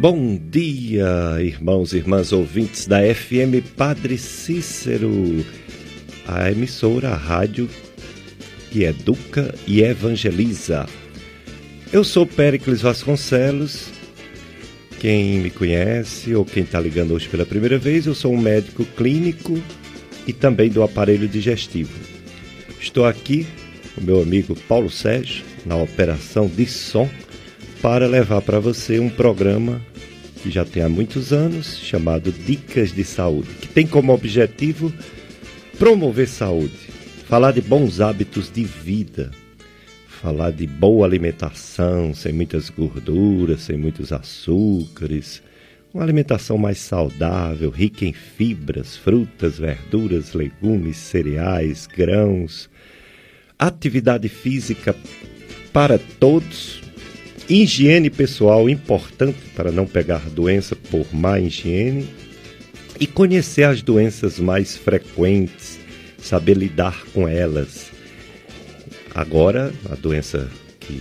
Bom dia, irmãos e irmãs ouvintes da FM Padre Cícero, a emissora, a rádio que educa e evangeliza. Eu sou Péricles Vasconcelos. Quem me conhece ou quem está ligando hoje pela primeira vez, eu sou um médico clínico e também do aparelho digestivo. Estou aqui com meu amigo Paulo Sérgio na operação de som para levar para você um programa que já tem há muitos anos, chamado Dicas de Saúde, que tem como objetivo promover saúde, falar de bons hábitos de vida, falar de boa alimentação, sem muitas gorduras, sem muitos açúcares, uma alimentação mais saudável, rica em fibras, frutas, verduras, legumes, cereais, grãos, atividade física para todos, Higiene pessoal importante para não pegar doença por má higiene e conhecer as doenças mais frequentes, saber lidar com elas. Agora, a doença que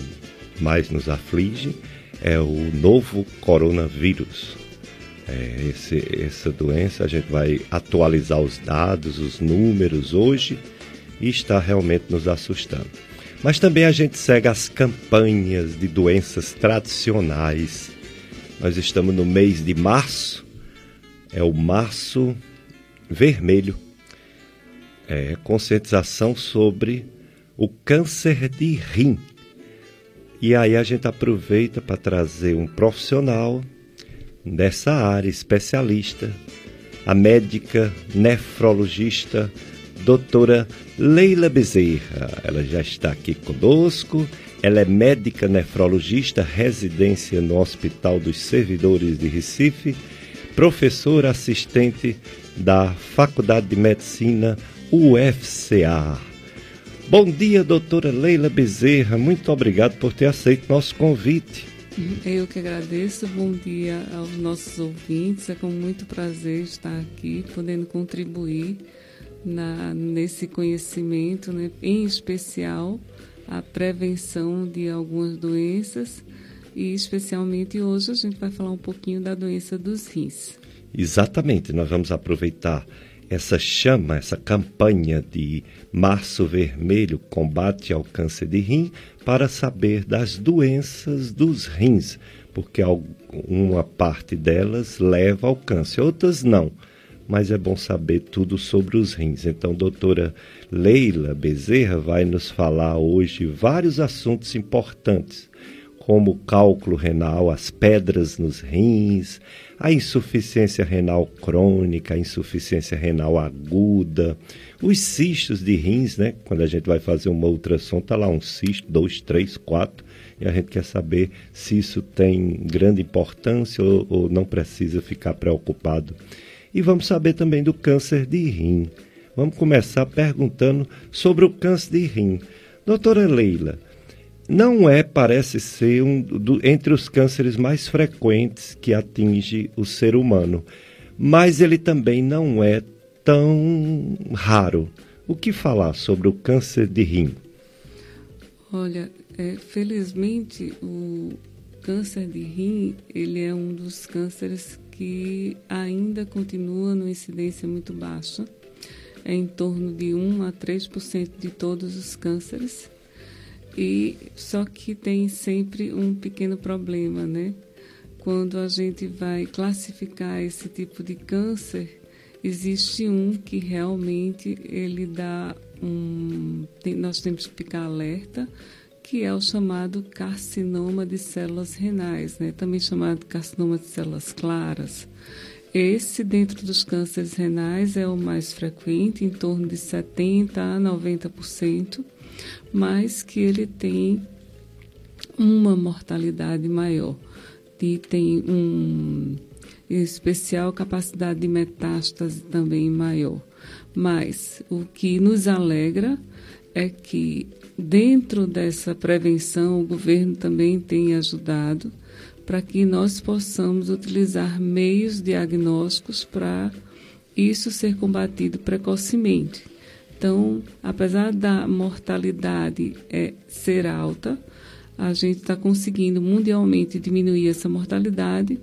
mais nos aflige é o novo coronavírus. É, esse, essa doença, a gente vai atualizar os dados, os números hoje e está realmente nos assustando. Mas também a gente segue as campanhas de doenças tradicionais. Nós estamos no mês de março, é o março vermelho. É conscientização sobre o câncer de rim. E aí a gente aproveita para trazer um profissional dessa área, especialista, a médica nefrologista doutora Leila Bezerra. Ela já está aqui conosco. Ela é médica nefrologista, residência no Hospital dos Servidores de Recife, professora assistente da Faculdade de Medicina UFCA. Bom dia, doutora Leila Bezerra. Muito obrigado por ter aceito nosso convite. Eu que agradeço. Bom dia aos nossos ouvintes. É com muito prazer estar aqui, podendo contribuir na, nesse conhecimento, né, em especial a prevenção de algumas doenças. E especialmente hoje a gente vai falar um pouquinho da doença dos rins. Exatamente, nós vamos aproveitar essa chama, essa campanha de Março Vermelho combate ao câncer de rim para saber das doenças dos rins, porque uma parte delas leva ao câncer, outras não mas é bom saber tudo sobre os rins. Então, doutora Leila Bezerra vai nos falar hoje vários assuntos importantes, como o cálculo renal, as pedras nos rins, a insuficiência renal crônica, a insuficiência renal aguda, os cistos de rins, né? Quando a gente vai fazer uma ultrassom, tá lá um cisto, dois, três, quatro, e a gente quer saber se isso tem grande importância ou, ou não precisa ficar preocupado e vamos saber também do câncer de rim. Vamos começar perguntando sobre o câncer de rim. Doutora Leila, não é, parece ser, um do, entre os cânceres mais frequentes que atinge o ser humano, mas ele também não é tão raro. O que falar sobre o câncer de rim? Olha, é, felizmente o câncer de rim ele é um dos cânceres que ainda continua numa incidência muito baixa, é em torno de 1 a 3% de todos os cânceres. E só que tem sempre um pequeno problema, né? Quando a gente vai classificar esse tipo de câncer, existe um que realmente ele dá um, tem, nós temos que ficar alerta que é o chamado carcinoma de células renais, né? também chamado carcinoma de células claras. Esse, dentro dos cânceres renais, é o mais frequente, em torno de 70% a 90%, mas que ele tem uma mortalidade maior. E tem um, especial, capacidade de metástase também maior. Mas o que nos alegra é que Dentro dessa prevenção, o governo também tem ajudado para que nós possamos utilizar meios diagnósticos para isso ser combatido precocemente. Então, apesar da mortalidade é, ser alta, a gente está conseguindo mundialmente diminuir essa mortalidade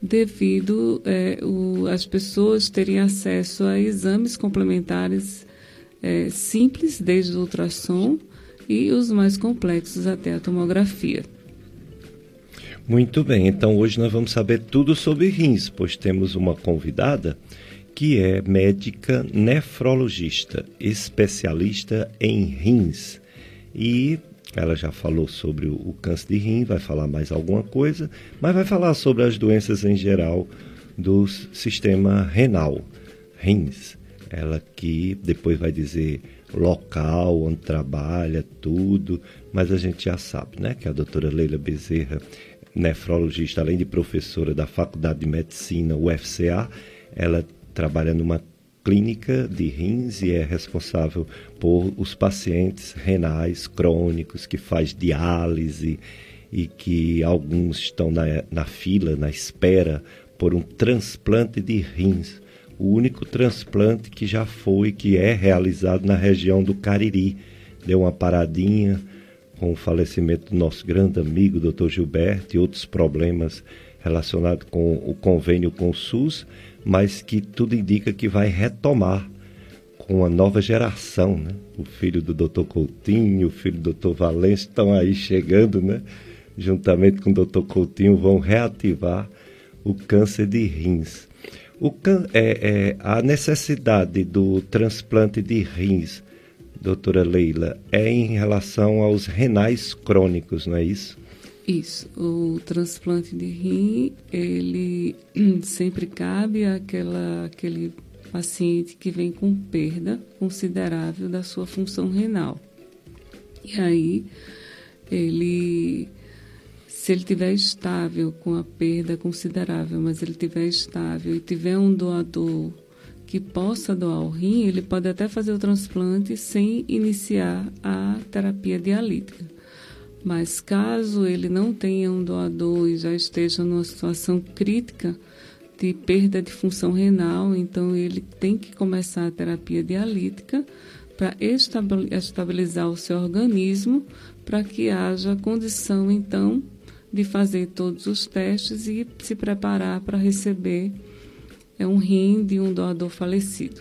devido é, o, as pessoas terem acesso a exames complementares é, simples, desde o ultrassom, e os mais complexos até a tomografia. Muito bem, então hoje nós vamos saber tudo sobre rins, pois temos uma convidada que é médica nefrologista, especialista em rins. E ela já falou sobre o câncer de rim, vai falar mais alguma coisa, mas vai falar sobre as doenças em geral do sistema renal, rins. Ela que depois vai dizer local onde trabalha, tudo, mas a gente já sabe, né, que a doutora Leila Bezerra, nefrologista, além de professora da Faculdade de Medicina, UFCA, ela trabalha numa clínica de rins e é responsável por os pacientes renais crônicos que faz diálise e que alguns estão na, na fila, na espera por um transplante de rins o único transplante que já foi, que é realizado na região do Cariri. Deu uma paradinha com o falecimento do nosso grande amigo, Dr. Gilberto, e outros problemas relacionados com o convênio com o SUS, mas que tudo indica que vai retomar com a nova geração, né? O filho do Dr. Coutinho, o filho do Dr. Valência estão aí chegando, né? Juntamente com o Dr. Coutinho vão reativar o câncer de rins. O can, é, é, a necessidade do transplante de rins, doutora Leila, é em relação aos renais crônicos, não é isso? Isso. O transplante de rim, ele sempre cabe àquela, àquele paciente que vem com perda considerável da sua função renal. E aí, ele se ele tiver estável com a perda considerável, mas ele tiver estável e tiver um doador que possa doar o rim, ele pode até fazer o transplante sem iniciar a terapia dialítica. Mas caso ele não tenha um doador e já esteja numa situação crítica de perda de função renal, então ele tem que começar a terapia dialítica para estabilizar o seu organismo, para que haja condição então de fazer todos os testes e se preparar para receber é, um rim de um doador falecido.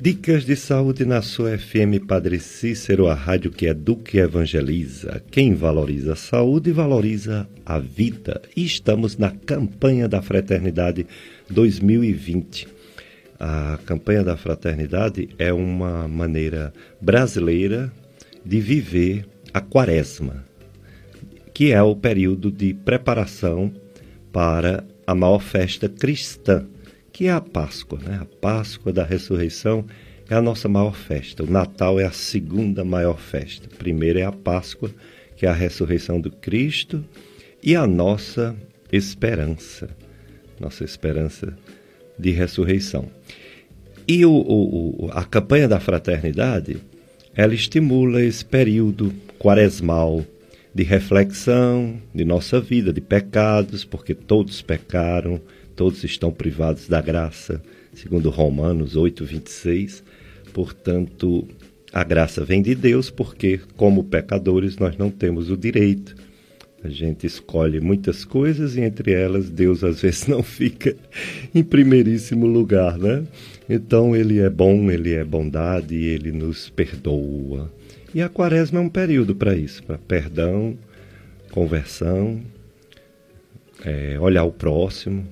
Dicas de saúde na sua FM Padre Cícero, a rádio que educa e evangeliza. Quem valoriza a saúde valoriza a vida. E estamos na campanha da Fraternidade 2020. A campanha da Fraternidade é uma maneira brasileira de viver a quaresma que é o período de preparação para a maior festa cristã, que é a Páscoa. Né? A Páscoa da ressurreição é a nossa maior festa. O Natal é a segunda maior festa. A primeira é a Páscoa, que é a ressurreição do Cristo, e a nossa esperança, nossa esperança de ressurreição. E o, o, a campanha da fraternidade, ela estimula esse período quaresmal de reflexão de nossa vida, de pecados, porque todos pecaram, todos estão privados da graça, segundo Romanos 8, 26. Portanto, a graça vem de Deus, porque, como pecadores, nós não temos o direito. A gente escolhe muitas coisas e, entre elas, Deus às vezes não fica em primeiríssimo lugar, né? Então, Ele é bom, Ele é bondade Ele nos perdoa. E a quaresma é um período para isso, para perdão, conversão, é, olhar o próximo.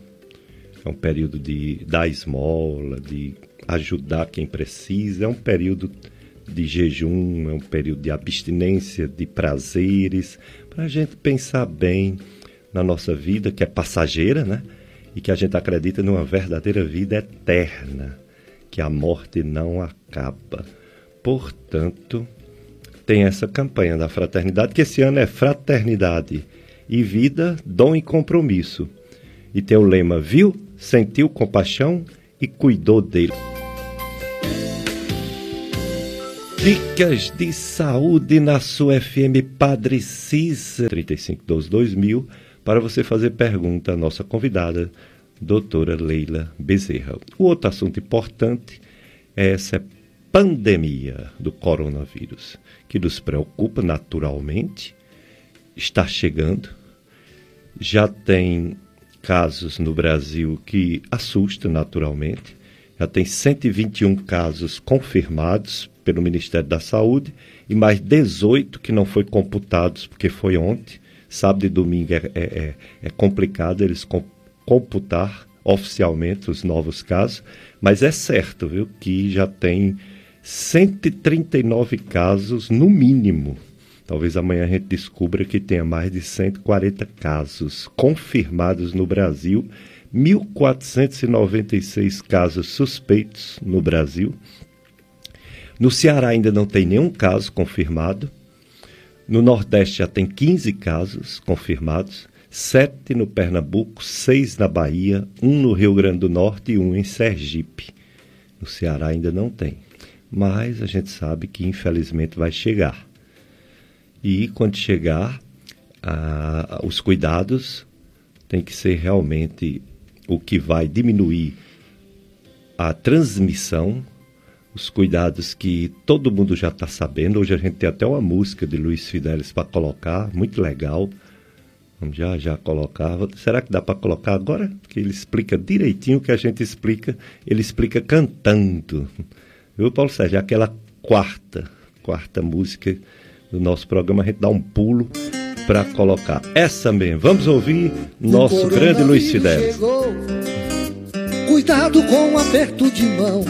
É um período de dar esmola, de ajudar quem precisa. É um período de jejum, é um período de abstinência de prazeres, para a gente pensar bem na nossa vida, que é passageira, né? E que a gente acredita numa verdadeira vida eterna, que a morte não acaba. Portanto, tem essa campanha da fraternidade, que esse ano é Fraternidade e Vida, Dom e Compromisso. E tem o lema: Viu, sentiu compaixão e cuidou dele. Dicas de saúde na sua FM Padre Cícero 3512-2000 para você fazer pergunta à nossa convidada, doutora Leila Bezerra. O outro assunto importante é essa pandemia do coronavírus, que nos preocupa naturalmente, está chegando, já tem casos no Brasil que assusta naturalmente. Já tem 121 casos confirmados pelo Ministério da Saúde e mais 18 que não foi computados porque foi ontem. Sábado e domingo é, é, é, é complicado eles computar oficialmente os novos casos, mas é certo, viu, que já tem 139 casos no mínimo. Talvez amanhã a gente descubra que tenha mais de 140 casos confirmados no Brasil, 1.496 casos suspeitos no Brasil. No Ceará ainda não tem nenhum caso confirmado. No Nordeste já tem 15 casos confirmados sete no Pernambuco, seis na Bahia, um no Rio Grande do Norte e um em Sergipe. No Ceará ainda não tem. Mas a gente sabe que infelizmente vai chegar. E quando chegar, ah, os cuidados têm que ser realmente o que vai diminuir a transmissão, os cuidados que todo mundo já está sabendo. Hoje a gente tem até uma música de Luiz Fidelis para colocar, muito legal Vamos já já colocar. Será que dá para colocar agora? Porque ele explica direitinho o que a gente explica. Ele explica cantando. Viu, Paulo Sérgio? Aquela quarta, quarta música do nosso programa, a gente dá um pulo para colocar. Essa mesmo. Vamos ouvir nosso grande Luiz Fidel. Cuidado com o aperto de mão.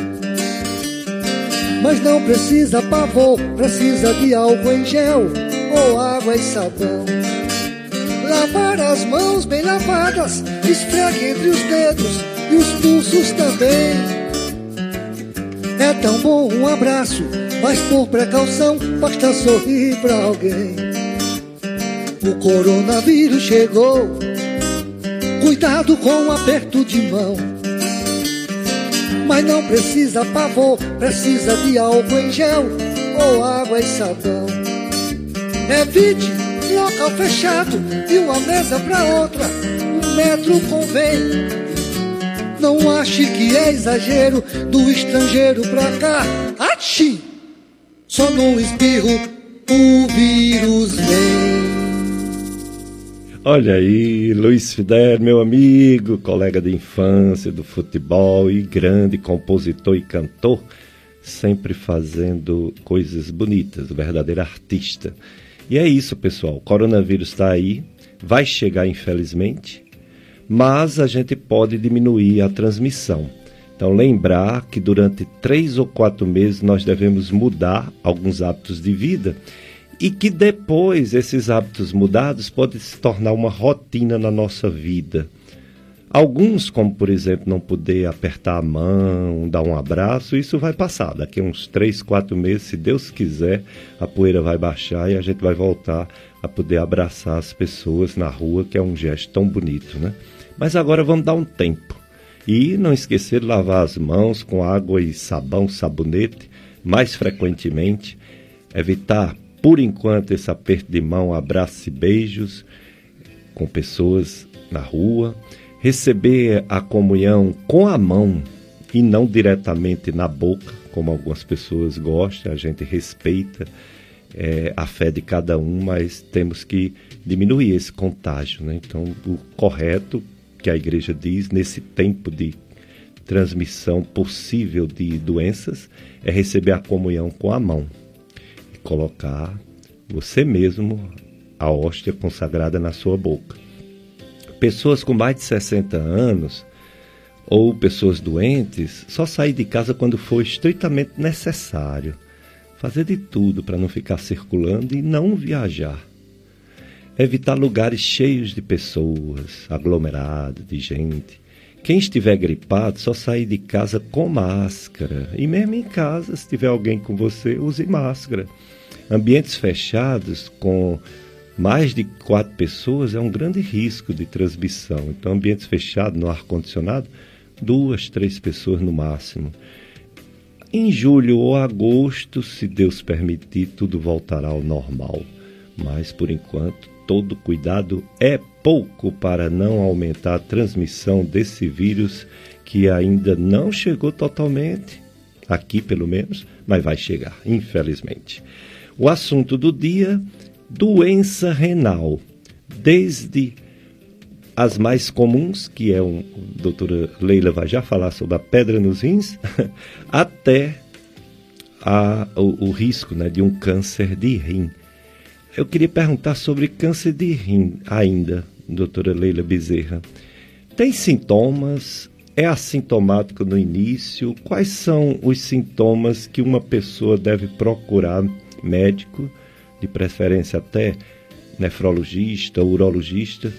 Mas não precisa pavor, precisa de álcool em gel ou água e sabão. Lavar as mãos bem lavadas, esfregue entre os dedos e os pulsos também. Tão bom um abraço, mas por precaução basta sorrir pra alguém. O coronavírus chegou, cuidado com o aperto de mão. Mas não precisa pavor, precisa de álcool em gel ou água e sabão. Evite local fechado, de uma mesa pra outra, um metro convém. Não ache que é exagero do estrangeiro pra cá. Achi! Só num espirro o vírus vem. Olha aí, Luiz Fidel, meu amigo, colega de infância do futebol e grande compositor e cantor, sempre fazendo coisas bonitas, verdadeiro artista. E é isso, pessoal. O coronavírus está aí, vai chegar infelizmente, mas a gente pode diminuir a transmissão. Então, lembrar que durante três ou quatro meses nós devemos mudar alguns hábitos de vida e que depois esses hábitos mudados podem se tornar uma rotina na nossa vida. Alguns, como por exemplo, não poder apertar a mão, dar um abraço, isso vai passar. Daqui a uns três, quatro meses, se Deus quiser, a poeira vai baixar e a gente vai voltar a poder abraçar as pessoas na rua, que é um gesto tão bonito, né? Mas agora vamos dar um tempo. E não esquecer de lavar as mãos com água e sabão, sabonete, mais frequentemente. Evitar, por enquanto, esse aperto de mão, abraços e beijos com pessoas na rua receber a comunhão com a mão e não diretamente na boca, como algumas pessoas gostam, a gente respeita é, a fé de cada um, mas temos que diminuir esse contágio. Né? Então, o correto que a igreja diz nesse tempo de transmissão possível de doenças é receber a comunhão com a mão e colocar você mesmo a hóstia consagrada na sua boca pessoas com mais de 60 anos ou pessoas doentes só sair de casa quando for estritamente necessário. Fazer de tudo para não ficar circulando e não viajar. Evitar lugares cheios de pessoas, aglomerados de gente. Quem estiver gripado, só sair de casa com máscara. E mesmo em casa, se tiver alguém com você, use máscara. Ambientes fechados com mais de quatro pessoas é um grande risco de transmissão. Então, ambientes fechados, no ar-condicionado, duas, três pessoas no máximo. Em julho ou agosto, se Deus permitir, tudo voltará ao normal. Mas, por enquanto, todo cuidado é pouco para não aumentar a transmissão desse vírus que ainda não chegou totalmente, aqui pelo menos, mas vai chegar, infelizmente. O assunto do dia doença renal. Desde as mais comuns, que é um, a doutora Leila vai já falar sobre a pedra nos rins, até a, o, o, risco né, de um câncer de rim. Eu queria perguntar sobre câncer de rim ainda, doutora Leila Bezerra. Tem sintomas? É assintomático no início? Quais são os sintomas que uma pessoa deve procurar médico, de preferência até nefrologista, urologista,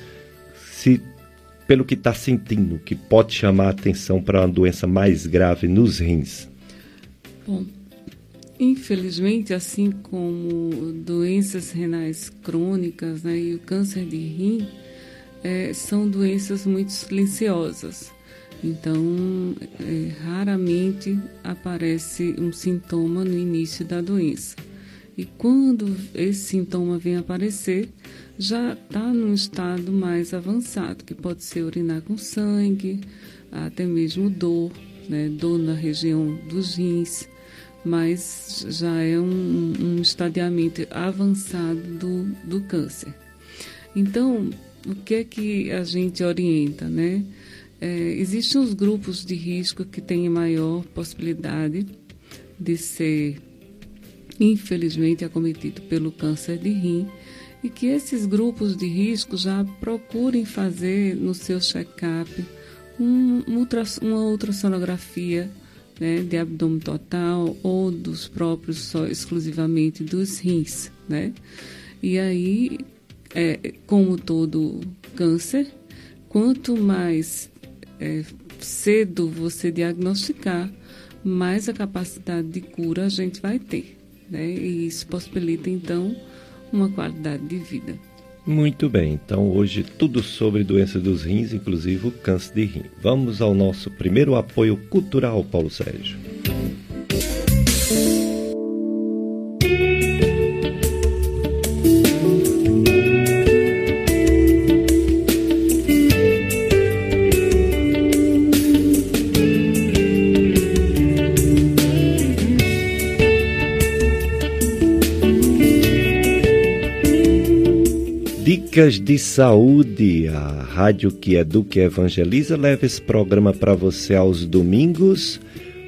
se pelo que está sentindo, que pode chamar a atenção para uma doença mais grave nos rins? Bom, infelizmente, assim como doenças renais crônicas né, e o câncer de rim, é, são doenças muito silenciosas. Então, é, raramente aparece um sintoma no início da doença. E quando esse sintoma vem aparecer, já está num estado mais avançado, que pode ser urinar com sangue, até mesmo dor, né, dor na região dos rins, mas já é um, um estadiamento avançado do, do câncer. Então, o que é que a gente orienta, né? É, existem os grupos de risco que têm maior possibilidade de ser, infelizmente, acometido pelo câncer de rim e que esses grupos de risco já procurem fazer no seu check-up um, uma ultrassonografia né, de abdômen total ou dos próprios só exclusivamente dos rins, né? E aí, é, como todo câncer, quanto mais é, cedo você diagnosticar, mais a capacidade de cura a gente vai ter, né? E isso possibilita então uma qualidade de vida. Muito bem, então hoje tudo sobre doenças dos rins, inclusive o câncer de rim. Vamos ao nosso primeiro apoio cultural, Paulo Sérgio. Dicas de Saúde, a rádio que educa e evangeliza, leva esse programa para você aos domingos,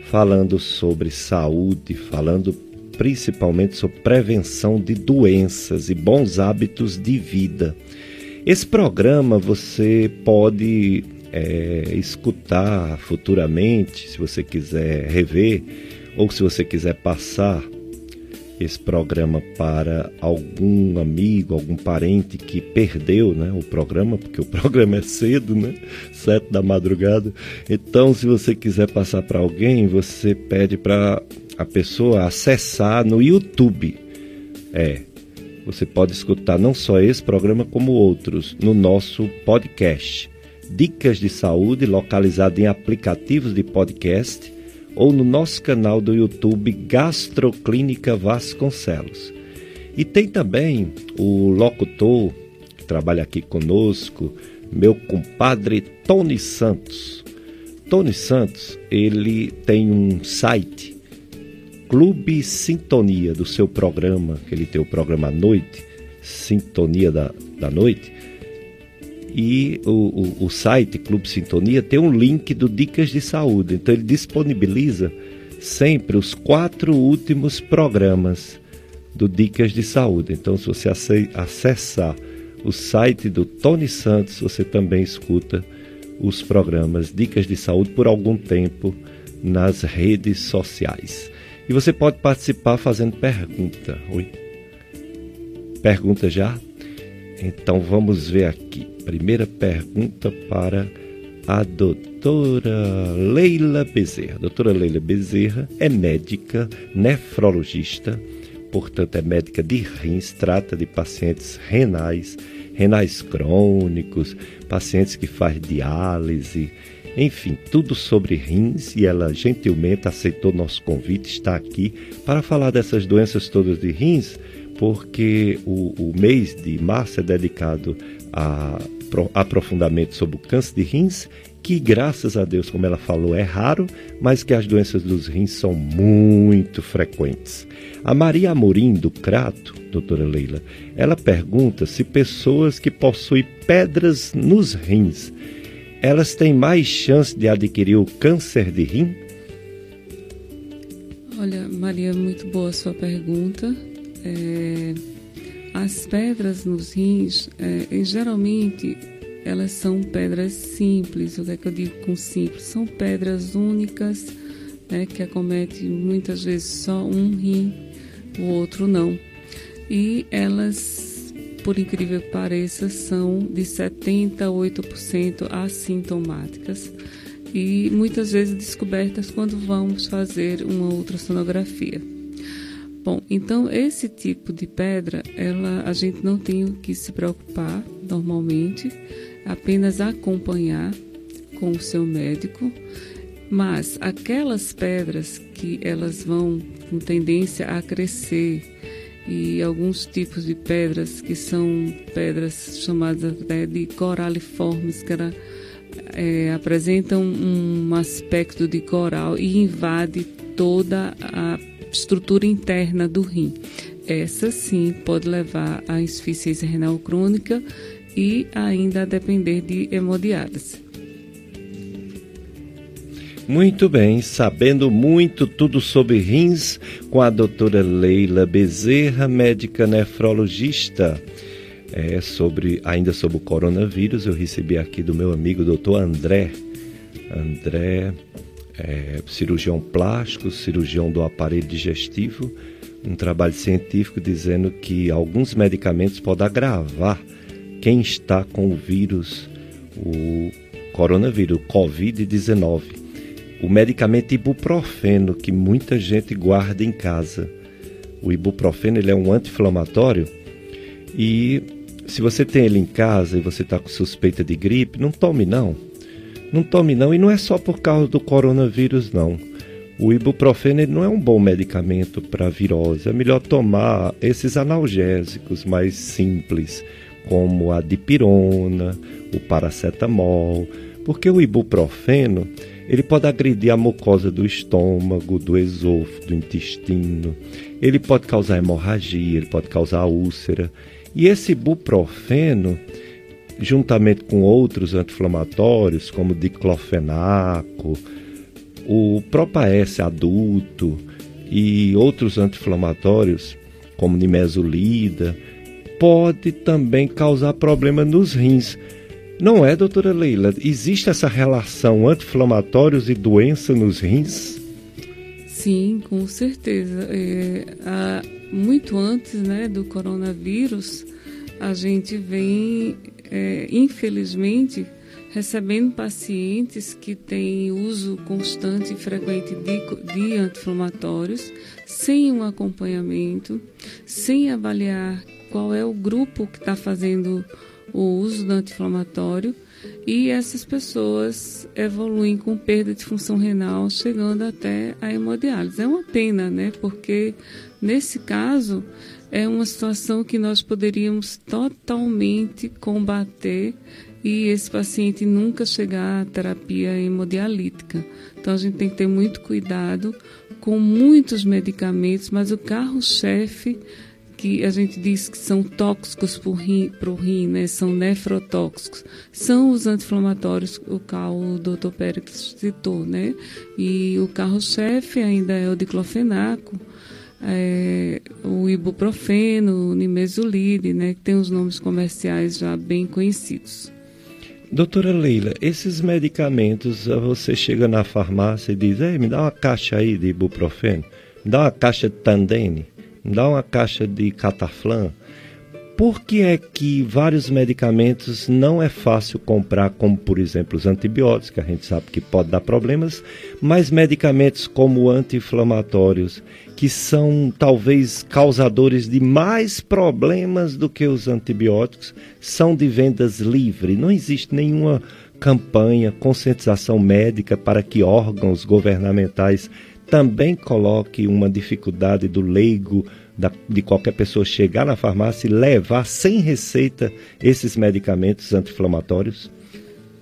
falando sobre saúde, falando principalmente sobre prevenção de doenças e bons hábitos de vida. Esse programa você pode é, escutar futuramente, se você quiser rever, ou se você quiser passar esse programa para algum amigo, algum parente que perdeu né, o programa, porque o programa é cedo, né? Sete da madrugada. Então, se você quiser passar para alguém, você pede para a pessoa acessar no YouTube. É. Você pode escutar não só esse programa, como outros no nosso podcast. Dicas de saúde localizado em aplicativos de podcast ou no nosso canal do YouTube Gastroclínica Vasconcelos. E tem também o locutor que trabalha aqui conosco, meu compadre Tony Santos. Tony Santos, ele tem um site, Clube Sintonia, do seu programa, que ele tem o programa à noite, Sintonia da, da Noite e o, o, o, site Clube Sintonia tem um link do Dicas de Saúde. Então ele disponibiliza sempre os quatro últimos programas do Dicas de Saúde. Então se você acessar o site do Tony Santos, você também escuta os programas Dicas de Saúde por algum tempo nas redes sociais. E você pode participar fazendo pergunta. Oi? Pergunta já? Então vamos ver aqui. Primeira pergunta para a doutora Leila Bezerra. A doutora Leila Bezerra é médica nefrologista, portanto é médica de rins, trata de pacientes renais, renais crônicos, pacientes que faz diálise, enfim, tudo sobre rins e ela gentilmente aceitou nosso convite, está aqui para falar dessas doenças todas de rins, porque o, o mês de março é dedicado a aprofundamento sobre o câncer de rins que, graças a Deus, como ela falou, é raro, mas que as doenças dos rins são muito frequentes. A Maria Amorim, do Crato, doutora Leila, ela pergunta se pessoas que possuem pedras nos rins, elas têm mais chance de adquirir o câncer de rim? Olha, Maria, muito boa a sua pergunta. É, as pedras nos rins, é, geralmente, elas são pedras simples. O que é que eu digo com simples? São pedras únicas, né, que acometem muitas vezes só um rim o outro não. E elas, por incrível que pareça, são de 78% assintomáticas e muitas vezes descobertas quando vamos fazer uma ultrassonografia. Bom, então esse tipo de pedra, ela a gente não tem o que se preocupar normalmente, apenas acompanhar com o seu médico, mas aquelas pedras que elas vão com tendência a crescer e alguns tipos de pedras que são pedras chamadas até de coraliformes, que era, é, apresentam um aspecto de coral e invade toda a estrutura interna do rim. Essa sim pode levar à insuficiência renal crônica e ainda a depender de hemodiálise. Muito bem, sabendo muito tudo sobre rins com a doutora Leila Bezerra, médica nefrologista. É, sobre, ainda sobre o coronavírus, eu recebi aqui do meu amigo doutor André. André, é, cirurgião plástico, cirurgião do aparelho digestivo, um trabalho científico dizendo que alguns medicamentos podem agravar quem está com o vírus, o coronavírus, o Covid-19 o medicamento ibuprofeno que muita gente guarda em casa. O ibuprofeno ele é um anti-inflamatório e se você tem ele em casa e você está com suspeita de gripe, não tome não. Não tome não e não é só por causa do coronavírus não. O ibuprofeno não é um bom medicamento para virose. É melhor tomar esses analgésicos mais simples, como a dipirona, o paracetamol, porque o ibuprofeno ele pode agredir a mucosa do estômago, do esôfago, do intestino. Ele pode causar hemorragia, ele pode causar úlcera. E esse ibuprofeno, juntamente com outros anti-inflamatórios, como diclofenaco, o Propaes adulto e outros anti-inflamatórios, como nimesulida, pode também causar problema nos rins não é, doutora Leila? Existe essa relação anti-inflamatórios e doença nos rins? Sim, com certeza. É, há, muito antes né, do coronavírus, a gente vem, é, infelizmente, recebendo pacientes que têm uso constante e frequente de, de anti-inflamatórios, sem um acompanhamento, sem avaliar qual é o grupo que está fazendo o uso do anti-inflamatório e essas pessoas evoluem com perda de função renal, chegando até a hemodiálise. É uma pena, né? Porque nesse caso é uma situação que nós poderíamos totalmente combater e esse paciente nunca chegar à terapia hemodialítica. Então a gente tem que ter muito cuidado com muitos medicamentos, mas o carro-chefe que a gente diz que são tóxicos para o rim, rim né? são nefrotóxicos, são os anti-inflamatórios, o qual o Dr. Pérez citou, né? E o carro-chefe ainda é o diclofenaco, é, o ibuprofeno, o nimesulide, né? Que tem os nomes comerciais já bem conhecidos. Doutora Leila, esses medicamentos, você chega na farmácia e diz, me dá uma caixa aí de ibuprofeno, me dá uma caixa de Tandene dá uma caixa de cataflã. Por que é que vários medicamentos não é fácil comprar, como por exemplo os antibióticos, que a gente sabe que pode dar problemas, mas medicamentos como anti-inflamatórios, que são talvez causadores de mais problemas do que os antibióticos, são de vendas livre. Não existe nenhuma campanha, conscientização médica para que órgãos governamentais também coloque uma dificuldade do leigo, da, de qualquer pessoa chegar na farmácia e levar sem receita esses medicamentos anti-inflamatórios?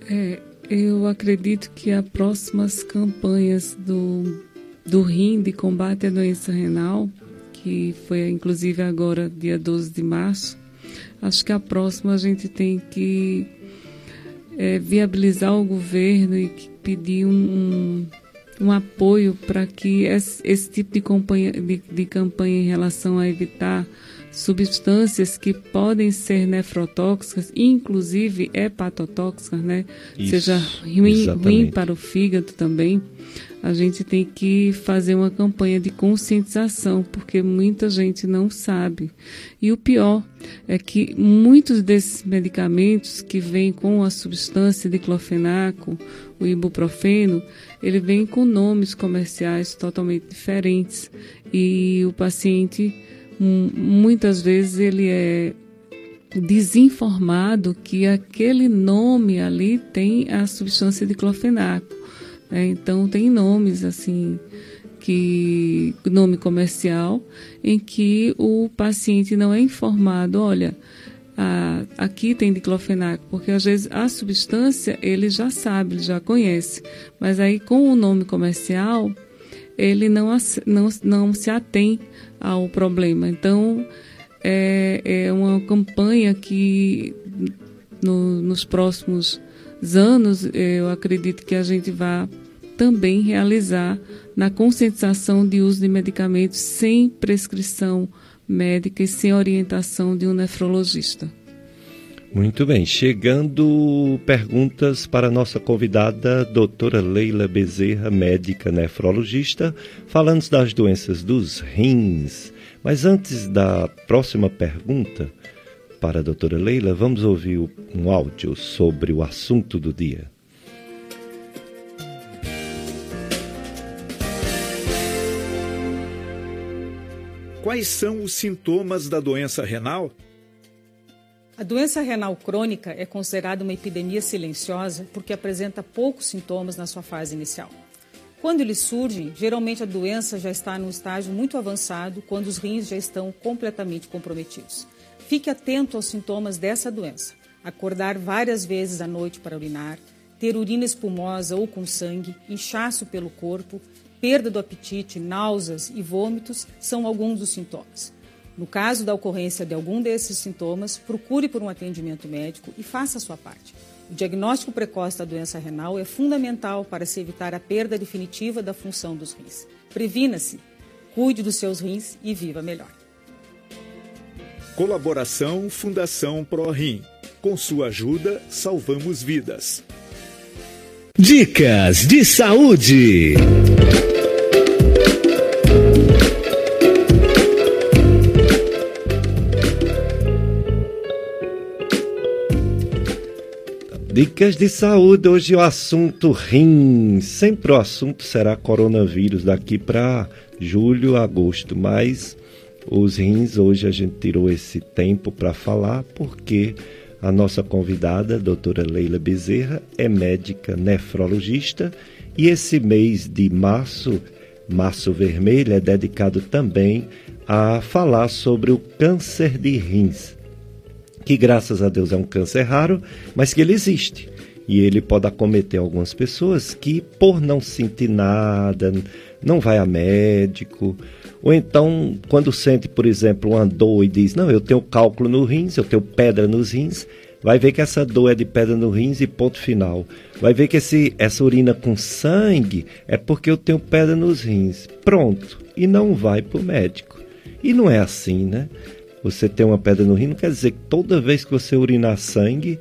É, Eu acredito que as próximas campanhas do, do RIM de combate à doença renal, que foi inclusive agora, dia 12 de março, acho que a próxima a gente tem que é, viabilizar o governo e pedir um, um, um apoio para que esse, esse, tipo de, campanha, de, de campanha em relação a evitar substâncias que podem ser nefrotóxicas, inclusive hepatotóxicas, né? Isso, Seja ruim, ruim, para o fígado também. A gente tem que fazer uma campanha de conscientização, porque muita gente não sabe. E o pior é que muitos desses medicamentos que vêm com a substância de clofenaco, o ibuprofeno, ele vem com nomes comerciais totalmente diferentes e o paciente muitas vezes ele é desinformado que aquele nome ali tem a substância de clofenaco. Né? Então tem nomes assim que nome comercial em que o paciente não é informado, olha, a, aqui tem diclofenaco, porque às vezes a substância ele já sabe, ele já conhece, mas aí com o nome comercial ele não, não, não se atém ao problema. Então, é, é uma campanha que no, nos próximos anos eu acredito que a gente vai também realizar na conscientização de uso de medicamentos sem prescrição médica e sem orientação de um nefrologista. Muito bem, chegando perguntas para nossa convidada, doutora Leila Bezerra, médica nefrologista, falando das doenças dos rins. Mas antes da próxima pergunta para a doutora Leila, vamos ouvir um áudio sobre o assunto do dia. Quais são os sintomas da doença renal? A doença renal crônica é considerada uma epidemia silenciosa porque apresenta poucos sintomas na sua fase inicial. Quando eles surgem, geralmente a doença já está num estágio muito avançado, quando os rins já estão completamente comprometidos. Fique atento aos sintomas dessa doença: acordar várias vezes à noite para urinar, ter urina espumosa ou com sangue, inchaço pelo corpo, perda do apetite, náuseas e vômitos são alguns dos sintomas. No caso da ocorrência de algum desses sintomas, procure por um atendimento médico e faça a sua parte. O diagnóstico precoce da doença renal é fundamental para se evitar a perda definitiva da função dos rins. Previna-se, cuide dos seus rins e viva melhor. Colaboração Fundação ProRim. Com sua ajuda, salvamos vidas. Dicas de saúde. Dicas de saúde, hoje o assunto rim. Sempre o assunto será coronavírus daqui para julho, agosto, mas os rins hoje a gente tirou esse tempo para falar porque a nossa convidada, a doutora Leila Bezerra, é médica nefrologista e esse mês de março, março vermelho, é dedicado também a falar sobre o câncer de rins que graças a Deus é um câncer raro, mas que ele existe. E ele pode acometer algumas pessoas que, por não sentir nada, não vai a médico, ou então, quando sente, por exemplo, uma dor e diz: Não, eu tenho cálculo no rins, eu tenho pedra nos rins, vai ver que essa dor é de pedra no rins e ponto final. Vai ver que esse, essa urina com sangue é porque eu tenho pedra nos rins. Pronto. E não vai para o médico. E não é assim, né? Você ter uma pedra no rim, não quer dizer que toda vez que você urinar sangue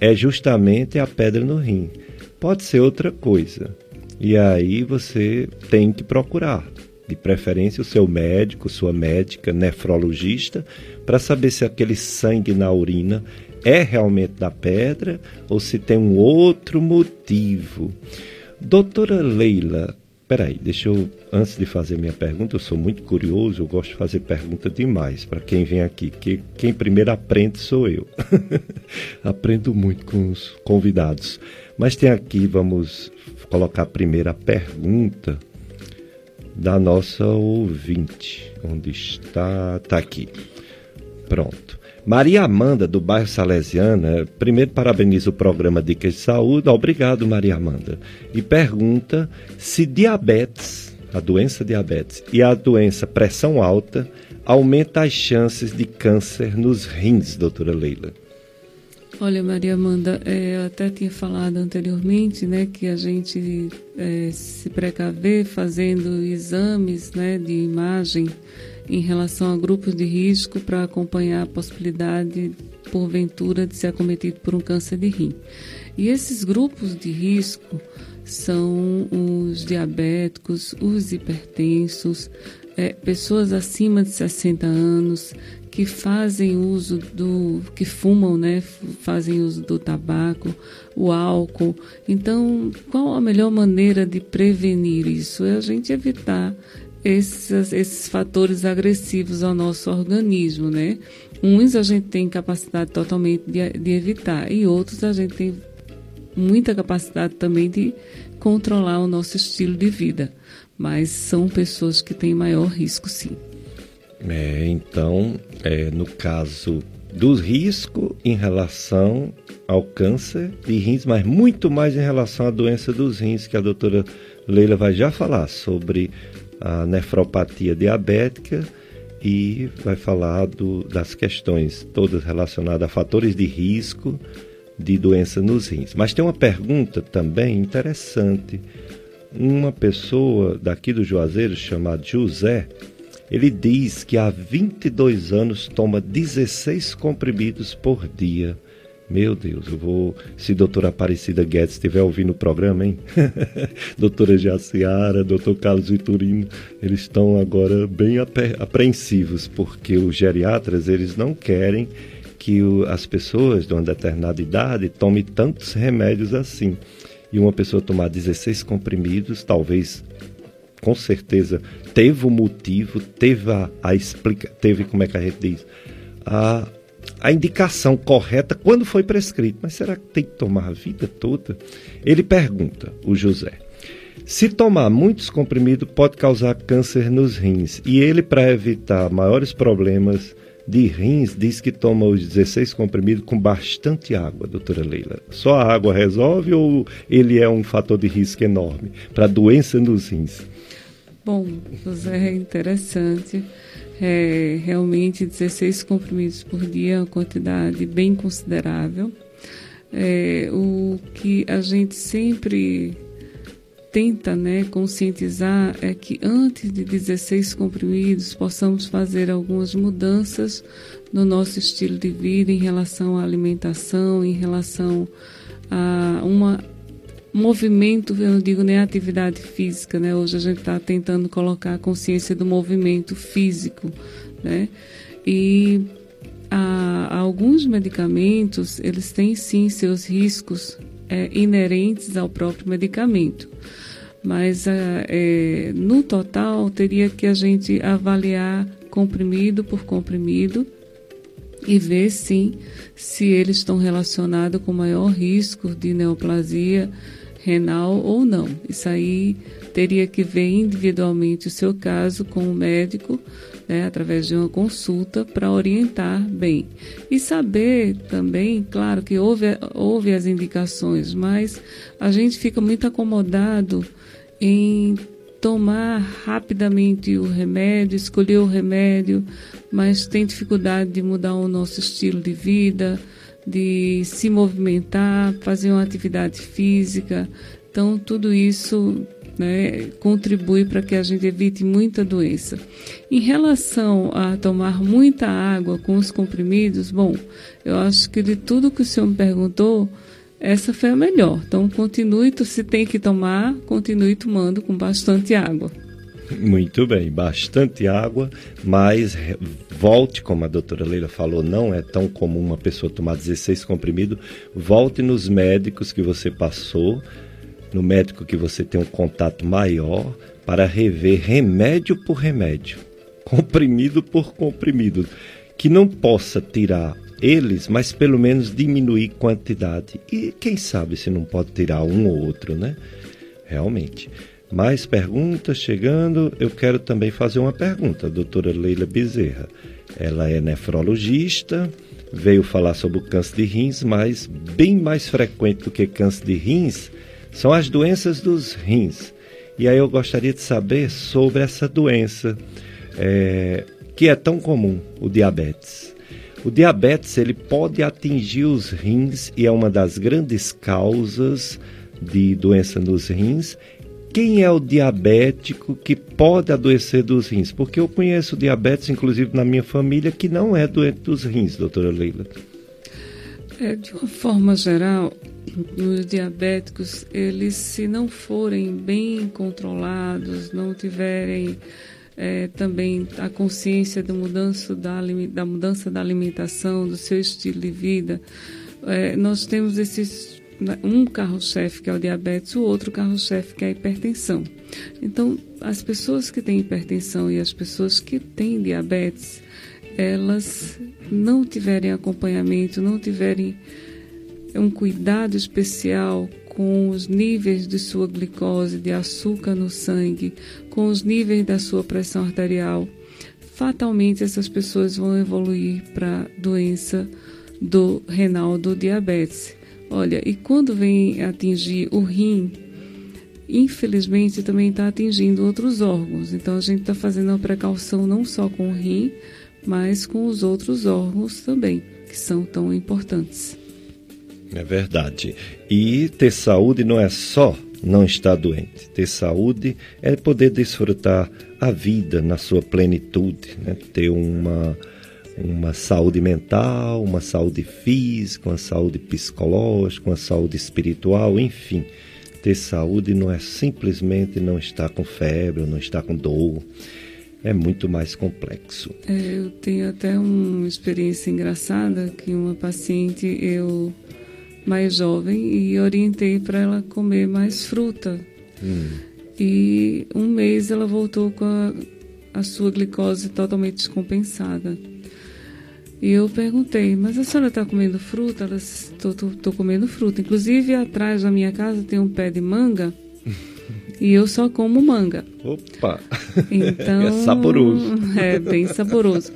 é justamente a pedra no rim. Pode ser outra coisa. E aí você tem que procurar, de preferência, o seu médico, sua médica, nefrologista, para saber se aquele sangue na urina é realmente da pedra ou se tem um outro motivo. Doutora Leila, Peraí, deixa eu, antes de fazer minha pergunta, eu sou muito curioso, eu gosto de fazer pergunta demais para quem vem aqui, que quem primeiro aprende sou eu. Aprendo muito com os convidados. Mas tem aqui, vamos colocar a primeira pergunta da nossa ouvinte. Onde está? Está aqui. Pronto. Maria Amanda, do bairro Salesiana, primeiro parabeniza o programa Dicas de Saúde. Obrigado, Maria Amanda. E pergunta se diabetes, a doença diabetes e a doença pressão alta aumenta as chances de câncer nos rins, doutora Leila. Olha, Maria Amanda, é, eu até tinha falado anteriormente, né, que a gente é, se precaver fazendo exames, né, de imagem em relação a grupos de risco para acompanhar a possibilidade, porventura, de ser acometido por um câncer de rim. E esses grupos de risco são os diabéticos, os hipertensos, é, pessoas acima de 60 anos que fazem uso do que fumam, né, fazem uso do tabaco, o álcool. Então, qual a melhor maneira de prevenir isso? É a gente evitar esses, esses fatores agressivos ao nosso organismo, né? Uns a gente tem capacidade totalmente de, de evitar e outros a gente tem muita capacidade também de controlar o nosso estilo de vida. Mas são pessoas que têm maior risco, sim. É, então, é, no caso do risco em relação ao câncer de rins, mas muito mais em relação à doença dos rins, que a doutora Leila vai já falar sobre a nefropatia diabética e vai falar do, das questões todas relacionadas a fatores de risco de doença nos rins. Mas tem uma pergunta também interessante. Uma pessoa daqui do Juazeiro, chamado José, ele diz que há 22 anos toma 16 comprimidos por dia meu Deus, eu vou. Se doutora Aparecida Guedes estiver ouvindo o programa, hein? doutora Jaciara, doutor Carlos Vitorino, eles estão agora bem apreensivos, porque os geriatras eles não querem que o, as pessoas de uma determinada idade tomem tantos remédios assim. E uma pessoa tomar 16 comprimidos, talvez, com certeza, teve um motivo, teve a, a explica, teve, como é que a gente diz? A a indicação correta quando foi prescrito. Mas será que tem que tomar a vida toda? Ele pergunta, o José. Se tomar muitos comprimidos pode causar câncer nos rins. E ele, para evitar maiores problemas de rins, diz que toma os 16 comprimidos com bastante água, doutora Leila. Só a água resolve ou ele é um fator de risco enorme para doença nos rins? Bom, José, é interessante é, realmente 16 comprimidos por dia, é uma quantidade bem considerável. É, o que a gente sempre tenta né, conscientizar é que antes de 16 comprimidos possamos fazer algumas mudanças no nosso estilo de vida em relação à alimentação, em relação a uma movimento, eu não digo nem atividade física, né? Hoje a gente está tentando colocar a consciência do movimento físico, né? E a, alguns medicamentos, eles têm sim seus riscos é, inerentes ao próprio medicamento. Mas é, no total teria que a gente avaliar comprimido por comprimido e ver sim se eles estão relacionados com maior risco de neoplasia renal ou não. Isso aí teria que ver individualmente o seu caso com o médico, né, através de uma consulta, para orientar bem. E saber também, claro que houve, houve as indicações, mas a gente fica muito acomodado em tomar rapidamente o remédio, escolher o remédio, mas tem dificuldade de mudar o nosso estilo de vida, de se movimentar, fazer uma atividade física. Então, tudo isso né, contribui para que a gente evite muita doença. Em relação a tomar muita água com os comprimidos, bom, eu acho que de tudo que o senhor me perguntou, essa foi a melhor. Então, continue, se tem que tomar, continue tomando com bastante água. Muito bem, bastante água, mas volte, como a doutora Leila falou, não é tão comum uma pessoa tomar 16 comprimidos. Volte nos médicos que você passou, no médico que você tem um contato maior, para rever remédio por remédio, comprimido por comprimido, que não possa tirar eles, mas pelo menos diminuir quantidade. E quem sabe se não pode tirar um ou outro, né? Realmente. Mais perguntas chegando. Eu quero também fazer uma pergunta, doutora Leila Bezerra. Ela é nefrologista, veio falar sobre o câncer de rins, mas bem mais frequente do que câncer de rins são as doenças dos rins. E aí eu gostaria de saber sobre essa doença é, que é tão comum, o diabetes. O diabetes ele pode atingir os rins e é uma das grandes causas de doença nos rins. Quem é o diabético que pode adoecer dos rins? Porque eu conheço diabetes, inclusive na minha família, que não é doente dos rins, doutora Leila. É, de uma forma geral, os diabéticos, eles se não forem bem controlados, não tiverem é, também a consciência da mudança da, da mudança da alimentação, do seu estilo de vida, é, nós temos esses um carro-chefe que é o diabetes, o outro carro-chefe que é a hipertensão. Então, as pessoas que têm hipertensão e as pessoas que têm diabetes, elas não tiverem acompanhamento, não tiverem um cuidado especial com os níveis de sua glicose, de açúcar no sangue, com os níveis da sua pressão arterial, fatalmente essas pessoas vão evoluir para doença do renal do diabetes. Olha, e quando vem atingir o rim, infelizmente também está atingindo outros órgãos. Então a gente está fazendo uma precaução não só com o rim, mas com os outros órgãos também, que são tão importantes. É verdade. E ter saúde não é só não estar doente. Ter saúde é poder desfrutar a vida na sua plenitude, né? ter uma, uma saúde mental, uma saúde física, uma saúde psicológica, uma saúde espiritual, enfim. Ter saúde não é simplesmente não estar com febre, não estar com dor. É muito mais complexo. É, eu tenho até uma experiência engraçada que uma paciente eu mais jovem e orientei para ela comer mais fruta. Hum. E um mês ela voltou com a, a sua glicose totalmente descompensada. E eu perguntei, mas a senhora está comendo fruta? Ela disse, estou comendo fruta. Inclusive, atrás da minha casa tem um pé de manga e eu só como manga. Opa! Então, é saboroso. É, bem saboroso.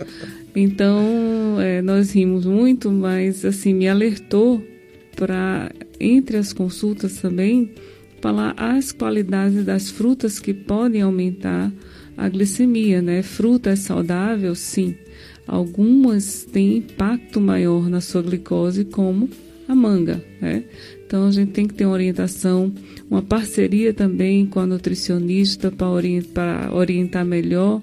Então, é, nós rimos muito, mas assim, me alertou para, entre as consultas também, falar as qualidades das frutas que podem aumentar a glicemia, né? Fruta é saudável, sim. Algumas têm impacto maior na sua glicose, como a manga, né? Então a gente tem que ter uma orientação, uma parceria também com a nutricionista para orientar, orientar melhor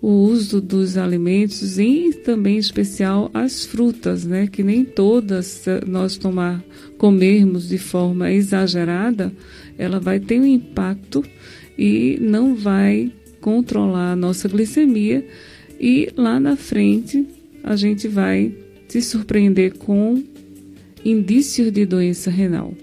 o uso dos alimentos e também em especial as frutas, né? Que nem todas nós tomar, comermos de forma exagerada, ela vai ter um impacto e não vai controlar a nossa glicemia e lá na frente a gente vai se surpreender com indícios de doença renal.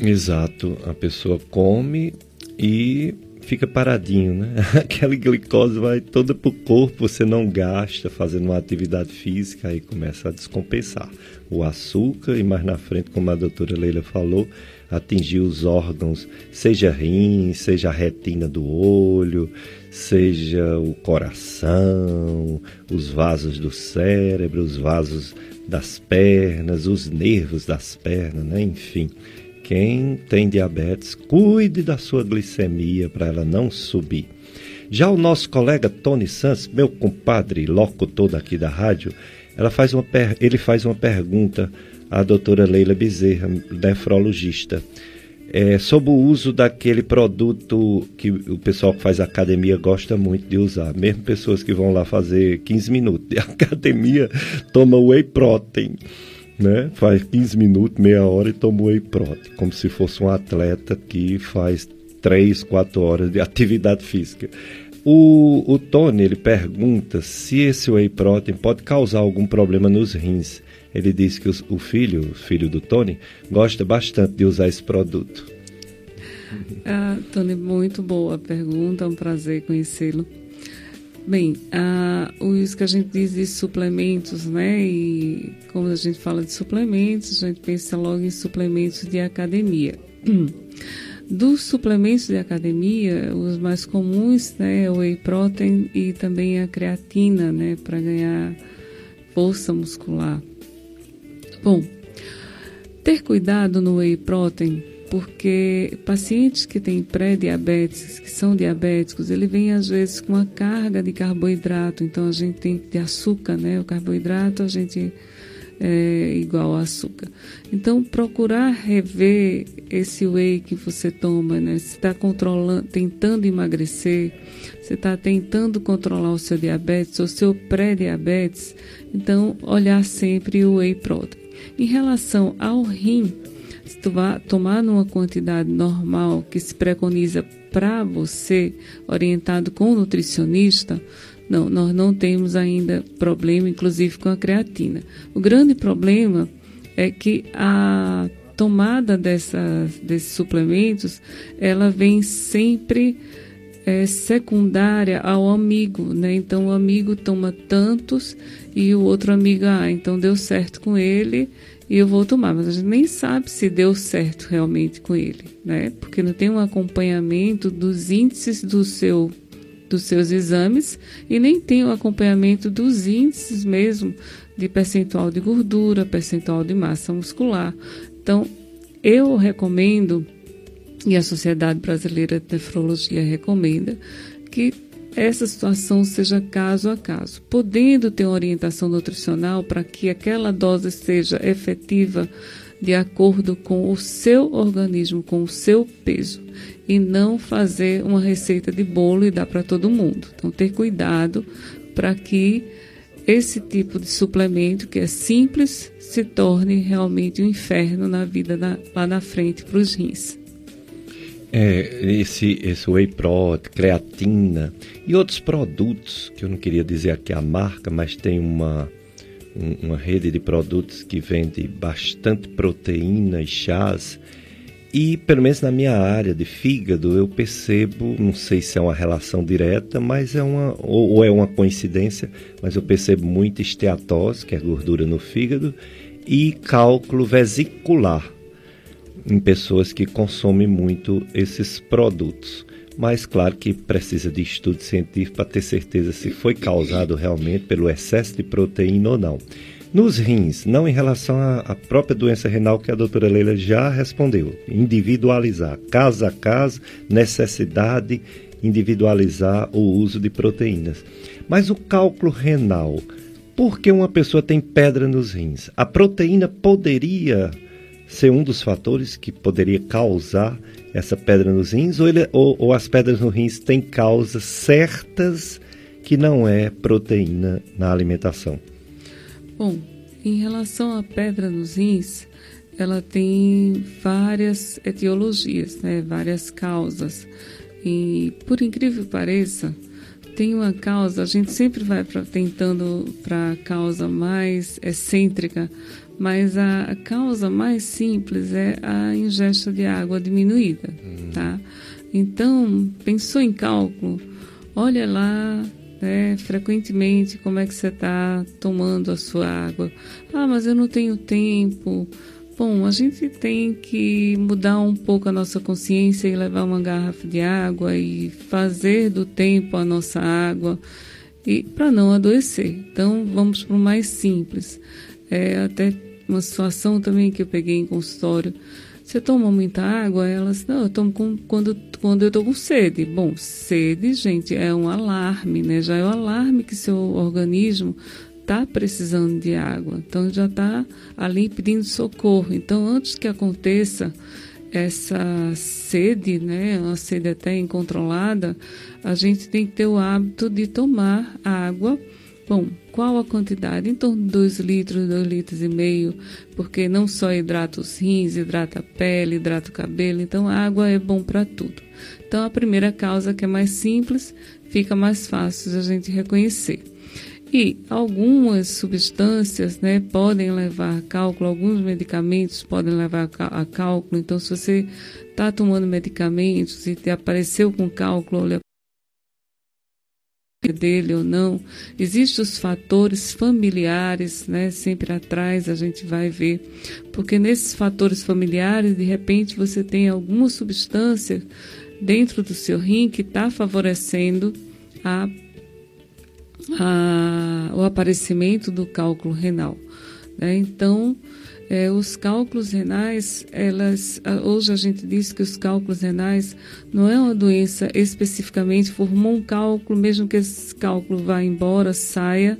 Exato, a pessoa come e fica paradinho, né? Aquela glicose vai toda pro corpo, você não gasta fazendo uma atividade física, aí começa a descompensar. O açúcar e mais na frente, como a doutora Leila falou, atingir os órgãos, seja rim, seja a retina do olho, seja o coração, os vasos do cérebro, os vasos das pernas, os nervos das pernas, né? enfim quem tem diabetes, cuide da sua glicemia para ela não subir. Já o nosso colega Tony Santos, meu compadre locutor daqui da rádio, ela faz uma ele faz uma pergunta à doutora Leila Bezerra, nefrologista, é, sobre o uso daquele produto que o pessoal que faz academia gosta muito de usar. Mesmo pessoas que vão lá fazer 15 minutos de academia tomam whey protein né? Faz 15 minutos, meia hora e toma whey protein, como se fosse um atleta que faz 3, 4 horas de atividade física. O, o Tony, ele pergunta se esse whey protein pode causar algum problema nos rins. Ele diz que o filho, o filho do Tony, gosta bastante de usar esse produto. Ah, Tony, muito boa pergunta, é um prazer conhecê-lo. Bem, ah, os que a gente diz de suplementos, né? E quando a gente fala de suplementos, a gente pensa logo em suplementos de academia. Dos suplementos de academia, os mais comuns né, é o whey protein e também a creatina, né, para ganhar força muscular. Bom, ter cuidado no whey protein, porque pacientes que têm pré-diabetes, que são diabéticos, ele vem às vezes com uma carga de carboidrato, então a gente tem de açúcar, né? O carboidrato a gente é, igual a açúcar. Então, procurar rever esse whey que você toma, né? Se está controlando, tentando emagrecer, você está tentando controlar o seu diabetes, o seu pré-diabetes, então olhar sempre o whey protein. Em relação ao rim, se vai tomar numa quantidade normal que se preconiza para você, orientado com o nutricionista, não, nós não temos ainda problema, inclusive com a creatina. O grande problema é que a tomada dessas, desses suplementos, ela vem sempre é, secundária ao amigo, né? Então o amigo toma tantos e o outro amigo, ah, então deu certo com ele e eu vou tomar, mas a gente nem sabe se deu certo realmente com ele, né? Porque não tem um acompanhamento dos índices do seu dos seus exames e nem tem o acompanhamento dos índices mesmo de percentual de gordura, percentual de massa muscular. Então, eu recomendo, e a Sociedade Brasileira de Nefrologia recomenda, que essa situação seja caso a caso, podendo ter orientação nutricional para que aquela dose seja efetiva de acordo com o seu organismo, com o seu peso, e não fazer uma receita de bolo e dar para todo mundo. Então, ter cuidado para que esse tipo de suplemento, que é simples, se torne realmente um inferno na vida da, lá na frente para os rins. É, esse, esse whey protein, creatina e outros produtos, que eu não queria dizer aqui a marca, mas tem uma, um, uma rede de produtos que vende bastante proteína e chás. E, pelo menos na minha área de fígado, eu percebo, não sei se é uma relação direta, mas é uma, ou, ou é uma coincidência, mas eu percebo muito esteatose, que é gordura no fígado, e cálculo vesicular em pessoas que consomem muito esses produtos. Mas claro que precisa de estudo científico para ter certeza se foi causado realmente pelo excesso de proteína ou não. Nos rins, não em relação à própria doença renal que a doutora Leila já respondeu. Individualizar, caso a caso, necessidade, individualizar o uso de proteínas. Mas o cálculo renal, por que uma pessoa tem pedra nos rins? A proteína poderia ser um dos fatores que poderia causar essa pedra nos rins ou, ele, ou, ou as pedras nos rins têm causas certas que não é proteína na alimentação? Bom, em relação à pedra nos rins, ela tem várias etiologias, né, várias causas. E por incrível que pareça, tem uma causa, a gente sempre vai pra, tentando para a causa mais excêntrica, mas a, causa mais simples é a ingesta de água diminuída, uhum. tá? Então, pensou em cálculo, olha lá né, frequentemente como é que você está tomando a sua água. Ah, mas eu não tenho tempo. Bom, a gente tem que mudar um pouco a nossa consciência e levar uma garrafa de água e fazer do tempo a nossa água e para não adoecer. Então, vamos para o mais simples. É até uma situação também que eu peguei em consultório você toma muita água? Elas, não, eu tomo com, quando, quando eu estou com sede. Bom, sede, gente, é um alarme, né? Já é um alarme que seu organismo está precisando de água. Então já está ali pedindo socorro. Então, antes que aconteça essa sede, né, uma sede até incontrolada, a gente tem que ter o hábito de tomar água Bom, qual a quantidade? Em torno de 2 litros, 2 litros e meio, porque não só hidrata os rins, hidrata a pele, hidrata o cabelo, então a água é bom para tudo. Então a primeira causa que é mais simples, fica mais fácil a gente reconhecer. E algumas substâncias né, podem levar a cálculo, alguns medicamentos podem levar a cálculo. Então, se você está tomando medicamentos e te apareceu com cálculo, dele ou não. Existem os fatores familiares, né? Sempre atrás a gente vai ver, porque nesses fatores familiares, de repente você tem alguma substância dentro do seu rim que está favorecendo a, a, o aparecimento do cálculo renal. Né? Então, é, os cálculos renais, elas, hoje a gente diz que os cálculos renais não é uma doença especificamente, formou um cálculo, mesmo que esse cálculo vá embora, saia,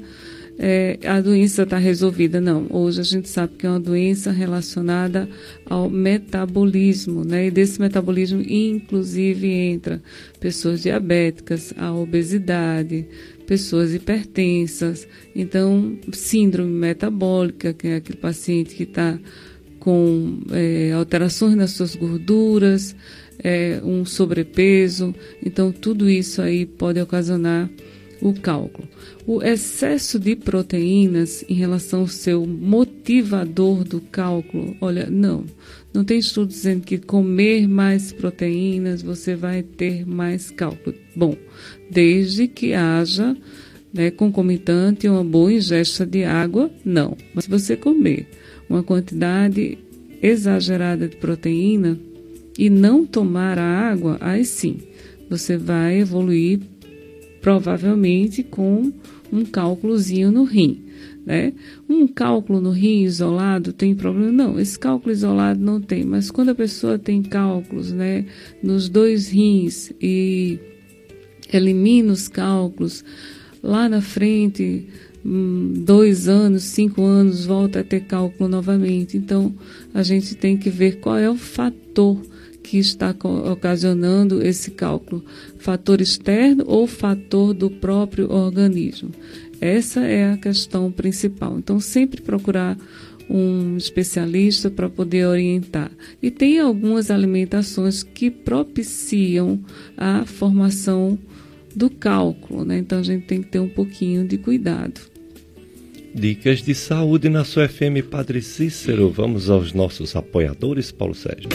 é, a doença está resolvida. Não, hoje a gente sabe que é uma doença relacionada ao metabolismo, né? E desse metabolismo, inclusive, entra pessoas diabéticas, a obesidade, pessoas hipertensas, então síndrome metabólica, que é aquele paciente que está com é, alterações nas suas gorduras, é, um sobrepeso, então tudo isso aí pode ocasionar o cálculo. O excesso de proteínas em relação ao seu motivador do cálculo, olha, não, não tem estudo dizendo que comer mais proteínas você vai ter mais cálculo. Bom, desde que haja né, concomitante uma boa ingesta de água, não. Mas se você comer uma quantidade exagerada de proteína e não tomar a água, aí sim, você vai evoluir provavelmente com um cálculozinho no rim né? Um cálculo no rim isolado tem problema? Não, esse cálculo isolado não tem, mas quando a pessoa tem cálculos, né, nos dois rins e elimina os cálculos, lá na frente, hum, dois anos, cinco anos, volta a ter cálculo novamente. Então, a gente tem que ver qual é o fator que está ocasionando esse cálculo, fator externo ou fator do próprio organismo. Essa é a questão principal. Então, sempre procurar um especialista para poder orientar. E tem algumas alimentações que propiciam a formação do cálculo, né? Então a gente tem que ter um pouquinho de cuidado. Dicas de saúde na sua FM Padre Cícero. Vamos aos nossos apoiadores, Paulo Sérgio.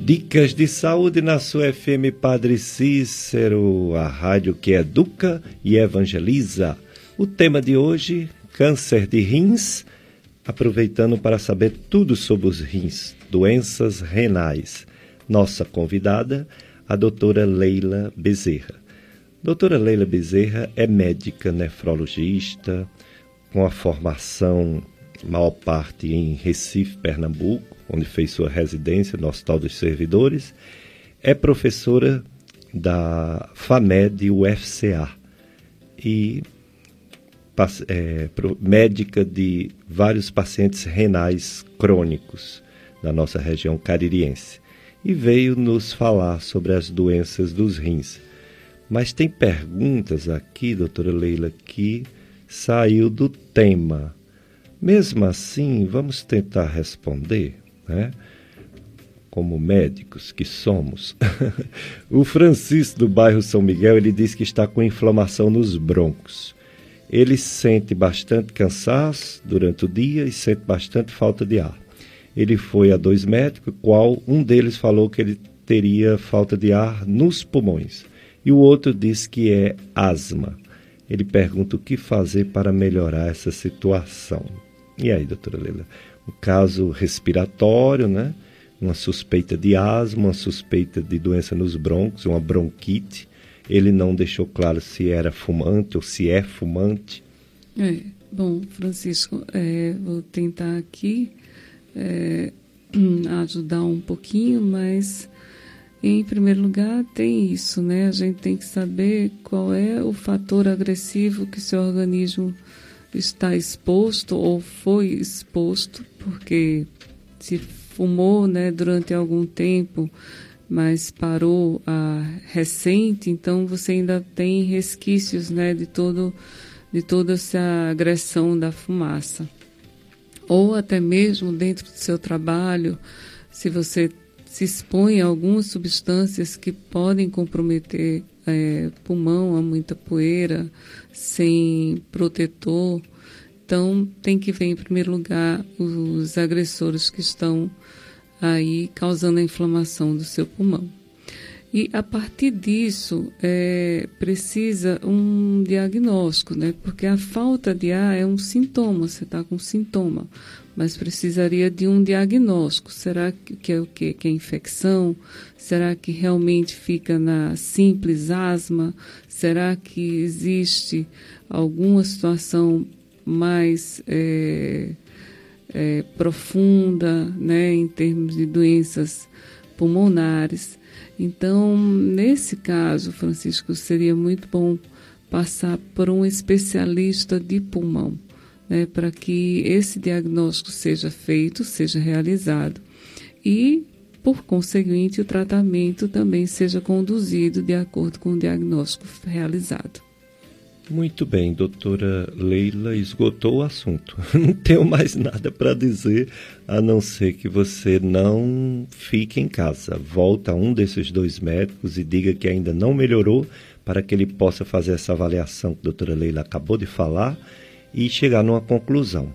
Dicas de saúde na sua FM Padre Cícero, a rádio que educa e evangeliza. O tema de hoje, câncer de rins, aproveitando para saber tudo sobre os rins, doenças renais. Nossa convidada, a doutora Leila Bezerra. Doutora Leila Bezerra é médica nefrologista, com a formação, maior parte em Recife, Pernambuco, onde fez sua residência no Hospital dos Servidores. É professora da FAMED UFCA e é, médica de vários pacientes renais crônicos da nossa região caririense. E veio nos falar sobre as doenças dos rins. Mas tem perguntas aqui, doutora Leila, que saiu do tema. Mesmo assim, vamos tentar responder né? como médicos que somos. o Francisco do bairro São Miguel, ele diz que está com inflamação nos broncos. Ele sente bastante cansaço durante o dia e sente bastante falta de ar. Ele foi a dois médicos, qual um deles falou que ele teria falta de ar nos pulmões e o outro disse que é asma. Ele pergunta o que fazer para melhorar essa situação. E aí, doutora Leila? o caso respiratório, né? uma suspeita de asma, uma suspeita de doença nos broncos, uma bronquite. Ele não deixou claro se era fumante ou se é fumante. É, bom, Francisco, é, vou tentar aqui é, ajudar um pouquinho, mas em primeiro lugar tem isso, né? A gente tem que saber qual é o fator agressivo que seu organismo está exposto ou foi exposto, porque se fumou né, durante algum tempo, mas parou a recente, então você ainda tem resquícios né, de, todo, de toda essa agressão da fumaça. Ou até mesmo dentro do seu trabalho, se você se expõe a algumas substâncias que podem comprometer é, pulmão a muita poeira, sem protetor. Então, tem que ver em primeiro lugar os agressores que estão aí causando a inflamação do seu pulmão. E a partir disso, é, precisa um diagnóstico, né? Porque a falta de ar é um sintoma, você está com sintoma, mas precisaria de um diagnóstico. Será que é o quê? Que é infecção? Será que realmente fica na simples asma? Será que existe alguma situação mais é, é, profunda, né, em termos de doenças pulmonares? Então, nesse caso, Francisco, seria muito bom passar por um especialista de pulmão, né, para que esse diagnóstico seja feito, seja realizado e, por conseguinte, o tratamento também seja conduzido de acordo com o diagnóstico realizado. Muito bem, doutora Leila esgotou o assunto. Não tenho mais nada para dizer a não ser que você não fique em casa. Volta a um desses dois médicos e diga que ainda não melhorou para que ele possa fazer essa avaliação que a doutora Leila acabou de falar e chegar numa conclusão.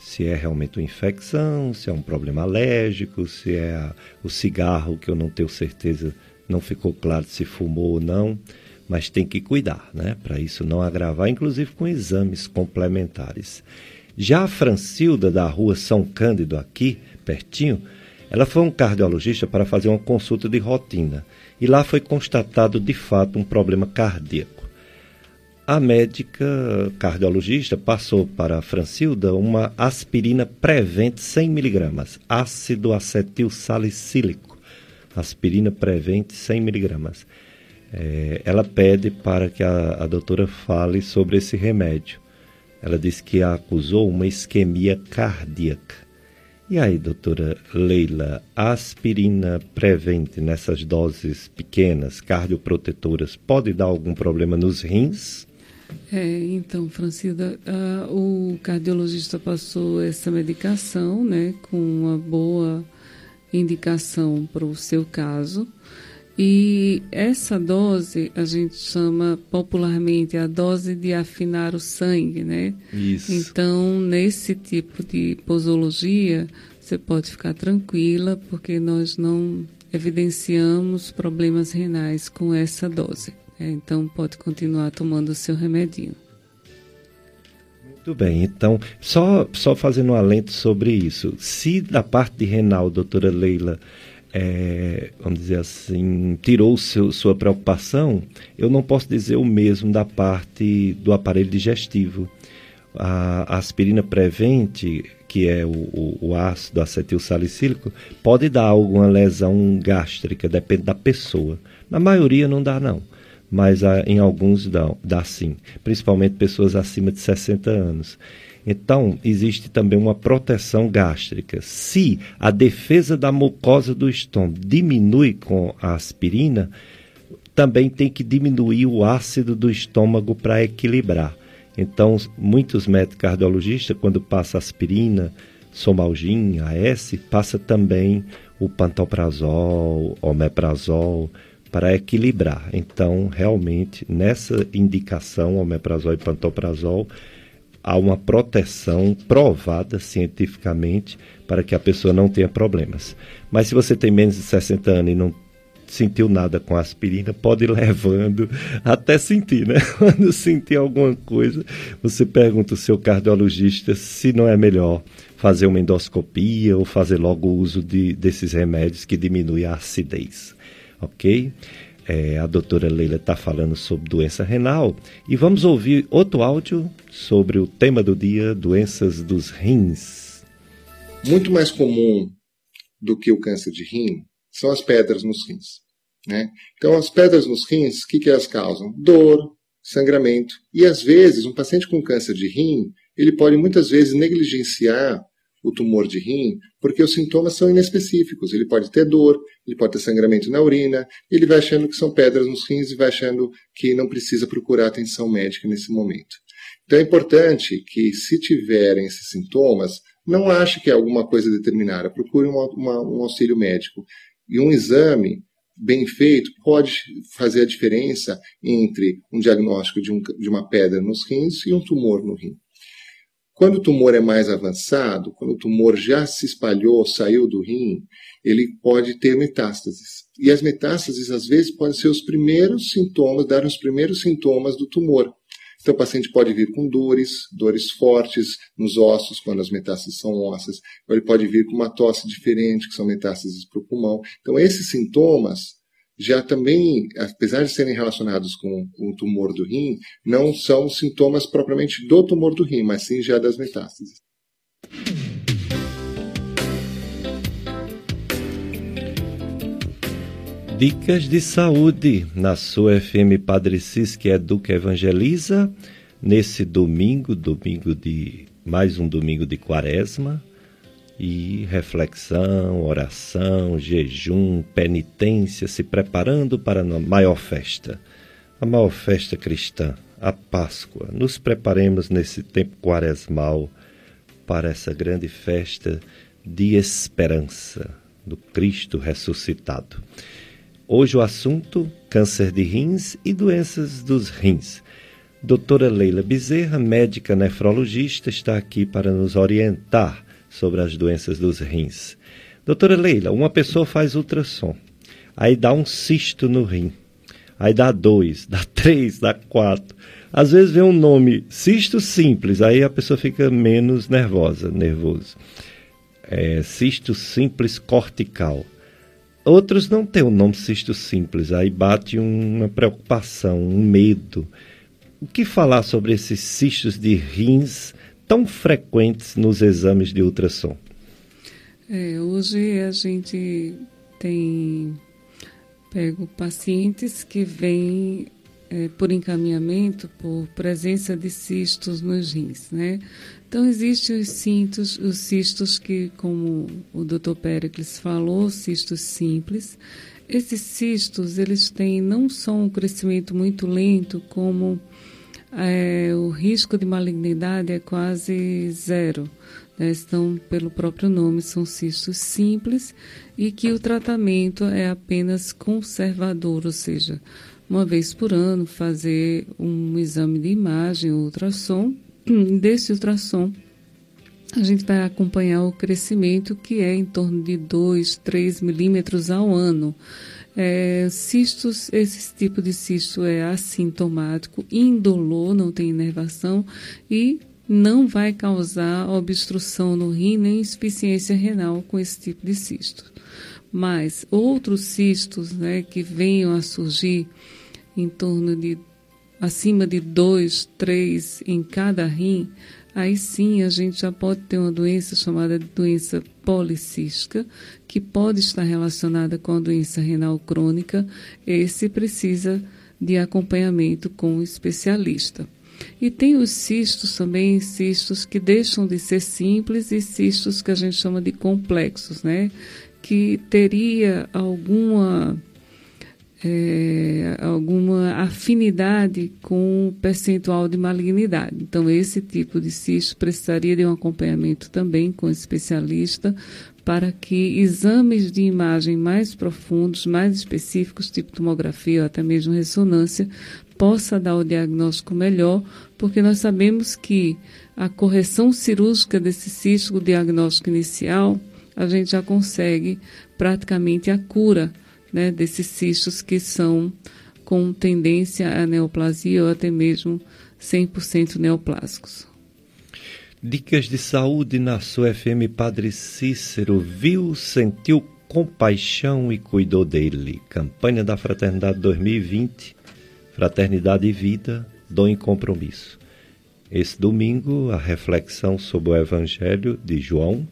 Se é realmente uma infecção, se é um problema alérgico, se é o cigarro, que eu não tenho certeza, não ficou claro se fumou ou não mas tem que cuidar, né? Para isso não agravar, inclusive com exames complementares. Já a Francilda, da rua São Cândido, aqui, pertinho, ela foi um cardiologista para fazer uma consulta de rotina e lá foi constatado de fato um problema cardíaco. A médica cardiologista passou para a Francilda uma aspirina Prevent 100 mg, ácido acetil salicílico. Aspirina Prevent 100 mg é, ela pede para que a, a doutora fale sobre esse remédio. Ela diz que acusou uma isquemia cardíaca. E aí, doutora Leila, a aspirina prevente nessas doses pequenas, cardioprotetoras, pode dar algum problema nos rins? É, então, Francida, o cardiologista passou essa medicação, né, com uma boa indicação para o seu caso. E essa dose a gente chama popularmente a dose de afinar o sangue, né? Isso. Então, nesse tipo de posologia, você pode ficar tranquila, porque nós não evidenciamos problemas renais com essa dose. Né? Então, pode continuar tomando o seu remedinho. Muito bem, então, só, só fazendo um alento sobre isso. Se da parte renal, doutora Leila, é, vamos dizer assim, tirou seu, sua preocupação, eu não posso dizer o mesmo da parte do aparelho digestivo. A, a aspirina prevente, que é o, o, o ácido acetil salicílico, pode dar alguma lesão gástrica, depende da pessoa. Na maioria não dá, não mas em alguns dá, dá sim, principalmente pessoas acima de 60 anos. Então, existe também uma proteção gástrica. Se a defesa da mucosa do estômago diminui com a aspirina, também tem que diminuir o ácido do estômago para equilibrar. Então, muitos médicos cardiologistas, quando passa aspirina, somalgin, AS, passa também o pantoprazol, omeprazol, para equilibrar. Então, realmente, nessa indicação, omeprazol e pantoprazol, há uma proteção provada cientificamente para que a pessoa não tenha problemas. Mas se você tem menos de 60 anos e não sentiu nada com aspirina, pode ir levando até sentir, né? Quando sentir alguma coisa, você pergunta ao seu cardiologista se não é melhor fazer uma endoscopia ou fazer logo o uso de, desses remédios que diminuem a acidez, ok? É, a doutora Leila está falando sobre doença renal e vamos ouvir outro áudio sobre o tema do dia, doenças dos rins. Muito mais comum do que o câncer de rim são as pedras nos rins. Né? Então, as pedras nos rins, o que, que elas causam? Dor, sangramento. E às vezes, um paciente com câncer de rim, ele pode muitas vezes negligenciar o tumor de rim, porque os sintomas são inespecíficos. Ele pode ter dor, ele pode ter sangramento na urina, ele vai achando que são pedras nos rins e vai achando que não precisa procurar atenção médica nesse momento. Então é importante que, se tiverem esses sintomas, não ache que é alguma coisa determinada, procure uma, uma, um auxílio médico. E um exame bem feito pode fazer a diferença entre um diagnóstico de, um, de uma pedra nos rins e um tumor no rim. Quando o tumor é mais avançado, quando o tumor já se espalhou, saiu do rim, ele pode ter metástases. E as metástases, às vezes, podem ser os primeiros sintomas, dar os primeiros sintomas do tumor. Então, o paciente pode vir com dores, dores fortes nos ossos, quando as metástases são ósseas, ou ele pode vir com uma tosse diferente, que são metástases para o pulmão. Então, esses sintomas já também, apesar de serem relacionados com o tumor do rim, não são sintomas propriamente do tumor do rim, mas sim já das metástases. Dicas de saúde na sua FM Padre Cis, que educa evangeliza, nesse domingo, domingo de mais um domingo de quaresma, e reflexão, oração, jejum, penitência, se preparando para a maior festa, a maior festa cristã, a Páscoa. Nos preparemos nesse tempo quaresmal para essa grande festa de esperança do Cristo ressuscitado. Hoje o assunto: câncer de rins e doenças dos rins. Doutora Leila Bezerra, médica nefrologista, está aqui para nos orientar sobre as doenças dos rins. Doutora Leila, uma pessoa faz ultrassom, aí dá um cisto no rim, aí dá dois, dá três, dá quatro. Às vezes vem um nome cisto simples, aí a pessoa fica menos nervosa, nervoso. É, cisto simples cortical. Outros não têm o nome cisto simples, aí bate uma preocupação, um medo. O que falar sobre esses cistos de rins tão frequentes nos exames de ultrassom? É, hoje a gente tem pego pacientes que vêm é, por encaminhamento por presença de cistos nos rins, né? Então existem os cintos, os cistos que, como o Dr. Pericles falou, cistos simples. Esses cistos, eles têm não só um crescimento muito lento, como é, o risco de malignidade é quase zero. Né? Então, pelo próprio nome, são cistos simples e que o tratamento é apenas conservador, ou seja, uma vez por ano fazer um exame de imagem, ultrassom. Desse ultrassom, a gente vai acompanhar o crescimento que é em torno de 2, 3 milímetros ao ano. É, cistos, esse tipo de cisto é assintomático, indolor, não tem inervação e não vai causar obstrução no rim nem insuficiência renal com esse tipo de cisto. Mas outros cistos né, que venham a surgir em torno de acima de 2, 3 em cada rim, aí sim a gente já pode ter uma doença chamada doença policística, que pode estar relacionada com a doença renal crônica. Esse precisa de acompanhamento com o especialista. E tem os cistos também, cistos que deixam de ser simples e cistos que a gente chama de complexos, né? Que teria alguma é, alguma afinidade com o percentual de malignidade. Então, esse tipo de cisto precisaria de um acompanhamento também com especialista para que exames de imagem mais profundos, mais específicos, tipo tomografia ou até mesmo ressonância, possa dar o diagnóstico melhor, porque nós sabemos que a correção cirúrgica desse cisto, o diagnóstico inicial, a gente já consegue praticamente a cura né, desses cistos que são com tendência à neoplasia ou até mesmo 100% neoplásicos. Dicas de saúde na sua FM Padre Cícero viu, sentiu compaixão e cuidou dele. Campanha da Fraternidade 2020, Fraternidade e Vida, Dom e Compromisso. Esse domingo, a reflexão sobre o Evangelho de João,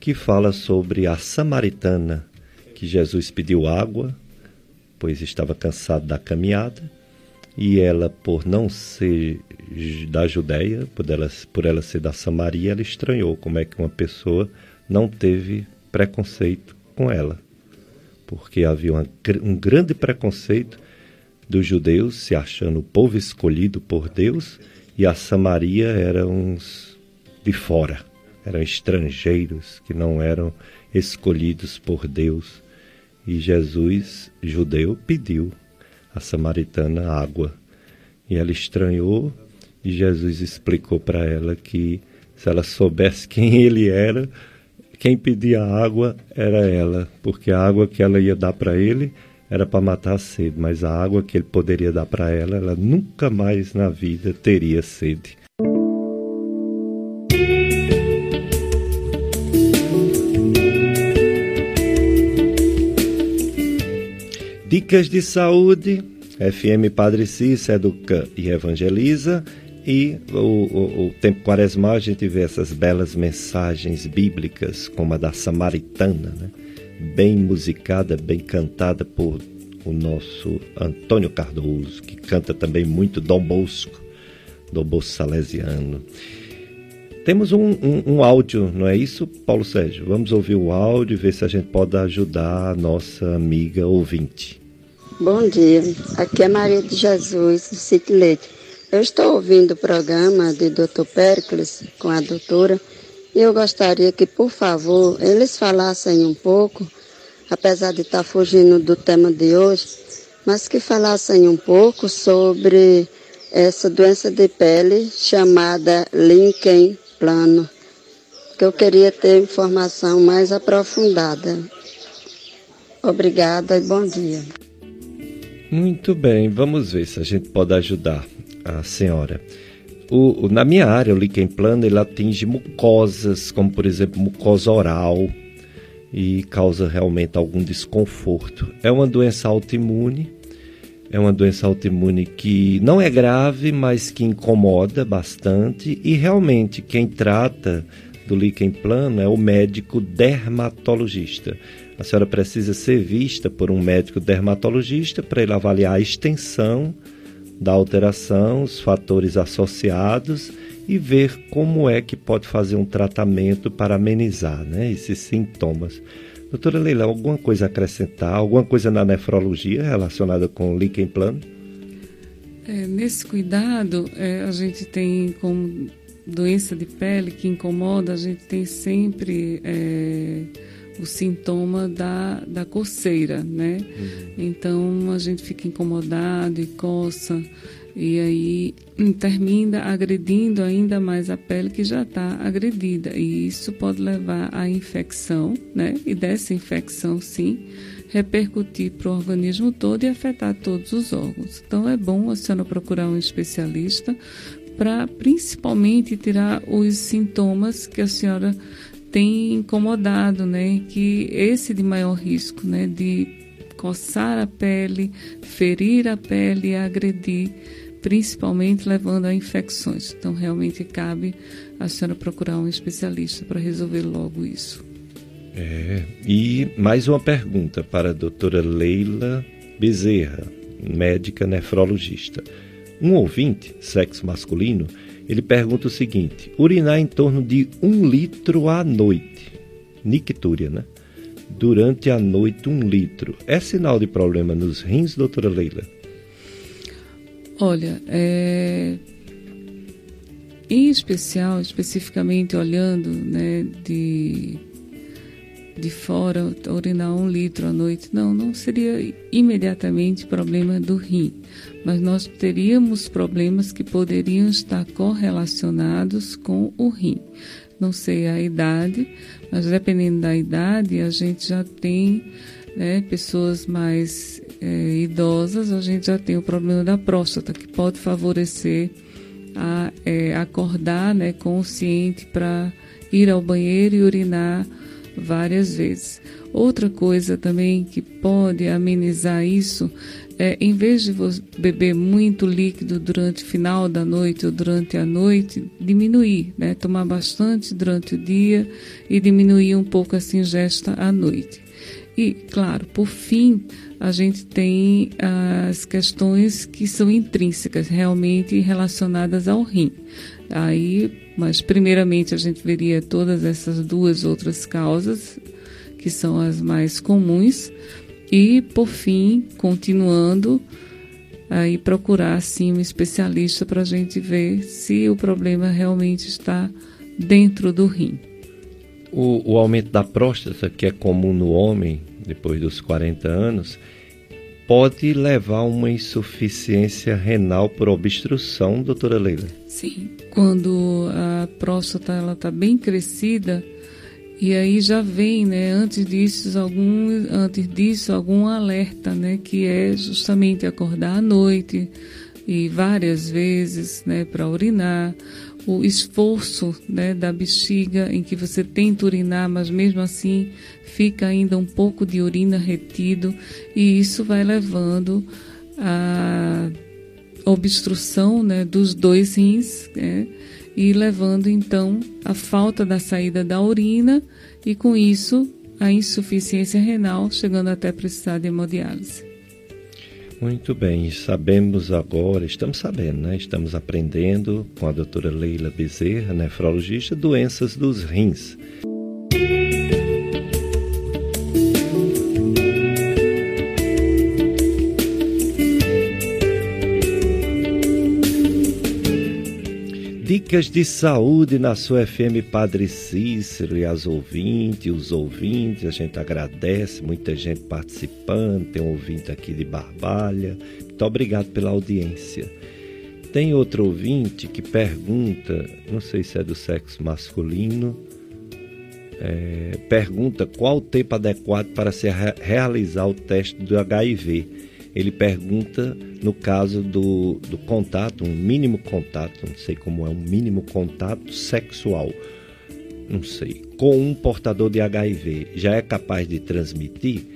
que fala sobre a samaritana que Jesus pediu água, pois estava cansado da caminhada, e ela, por não ser da Judéia, por ela, por ela ser da Samaria, ela estranhou como é que uma pessoa não teve preconceito com ela. Porque havia uma, um grande preconceito dos judeus se achando o povo escolhido por Deus e a Samaria eram uns de fora, eram estrangeiros que não eram escolhidos por Deus. E Jesus, judeu, pediu à samaritana água. E ela estranhou, e Jesus explicou para ela que Se ela soubesse quem ele era, quem pedia água era ela, porque a água que ela ia dar para ele era para matar a sede, mas a água que ele poderia dar para ela, ela nunca mais na vida teria sede. Dicas de saúde, FM Padre Cício educa e evangeliza. E o, o, o, tempo quaresmal a gente vê essas belas mensagens bíblicas, como a da Samaritana, né? bem musicada, bem cantada por o nosso Antônio Cardoso, que canta também muito Dom Bosco, Dom Bosco Salesiano. Temos um, um, um, áudio, não é isso, Paulo Sérgio? Vamos ouvir o áudio e ver se a gente pode ajudar a nossa amiga ouvinte. Bom dia, aqui é Maria de Jesus, do Leite. Eu estou ouvindo o programa de Dr. Pericles com a doutora e eu gostaria que, por favor, eles falassem um pouco, apesar de estar fugindo do tema de hoje, mas que falassem um pouco sobre essa doença de pele chamada Lincoln Plano, que eu queria ter informação mais aprofundada. Obrigada e bom dia. Muito bem, vamos ver se a gente pode ajudar a senhora. O, o, na minha área, o líquen plano ele atinge mucosas, como por exemplo mucosa oral, e causa realmente algum desconforto. É uma doença autoimune, é uma doença autoimune que não é grave, mas que incomoda bastante, e realmente quem trata do líquen plano é o médico dermatologista. A senhora precisa ser vista por um médico dermatologista para ele avaliar a extensão da alteração, os fatores associados e ver como é que pode fazer um tratamento para amenizar né, esses sintomas. Doutora Leila, alguma coisa a acrescentar? Alguma coisa na nefrologia relacionada com líquen plano? É, nesse cuidado, é, a gente tem como doença de pele que incomoda, a gente tem sempre é, o sintoma da, da coceira, né? Uhum. Então a gente fica incomodado e coça, e aí termina agredindo ainda mais a pele que já está agredida. E isso pode levar à infecção, né? E dessa infecção, sim, repercutir para o organismo todo e afetar todos os órgãos. Então é bom a senhora procurar um especialista para principalmente tirar os sintomas que a senhora tem incomodado, né? Que esse de maior risco, né? De coçar a pele, ferir a pele e agredir, principalmente levando a infecções. Então, realmente cabe a senhora procurar um especialista para resolver logo isso. É, e mais uma pergunta para a doutora Leila Bezerra, médica nefrologista. Um ouvinte, sexo masculino, ele pergunta o seguinte: urinar em torno de um litro à noite, nictúria, né? Durante a noite, um litro. É sinal de problema nos rins, doutora Leila? Olha, é... em especial, especificamente olhando né, de de fora, urinar um litro à noite, não, não seria imediatamente problema do rim, mas nós teríamos problemas que poderiam estar correlacionados com o rim. Não sei a idade, mas dependendo da idade, a gente já tem né, pessoas mais é, idosas, a gente já tem o problema da próstata, que pode favorecer a é, acordar né, consciente para ir ao banheiro e urinar várias vezes. Outra coisa também que pode amenizar isso é, em vez de beber muito líquido durante o final da noite ou durante a noite, diminuir, né? Tomar bastante durante o dia e diminuir um pouco essa ingesta à noite. E, claro, por fim, a gente tem as questões que são intrínsecas, realmente relacionadas ao rim. Aí, mas primeiramente a gente veria todas essas duas outras causas, que são as mais comuns, e por fim, continuando, aí procurar sim um especialista para a gente ver se o problema realmente está dentro do rim. O, o aumento da próstata, que é comum no homem depois dos 40 anos, pode levar a uma insuficiência renal por obstrução, doutora Leila? Sim, quando a próstata ela está bem crescida, e aí já vem, né, antes disso, algum, antes disso, algum alerta, né, que é justamente acordar à noite e várias vezes, né, para urinar, o esforço, né, da bexiga em que você tenta urinar, mas mesmo assim fica ainda um pouco de urina retido e isso vai levando a obstrução, né, dos dois rins, né, e levando então a falta da saída da urina e com isso a insuficiência renal, chegando até precisar de hemodiálise. Muito bem, sabemos agora, estamos sabendo, né? Estamos aprendendo com a doutora Leila Bezerra, nefrologista, doenças dos rins. Dicas de saúde na sua FM Padre Cícero e as ouvintes, os ouvintes, a gente agradece, muita gente participando, tem um ouvinte aqui de Barbalha. Muito obrigado pela audiência. Tem outro ouvinte que pergunta, não sei se é do sexo masculino, é, pergunta qual o tempo adequado para se realizar o teste do HIV ele pergunta no caso do, do contato, um mínimo contato, não sei como é, um mínimo contato sexual, não sei, com um portador de HIV, já é capaz de transmitir?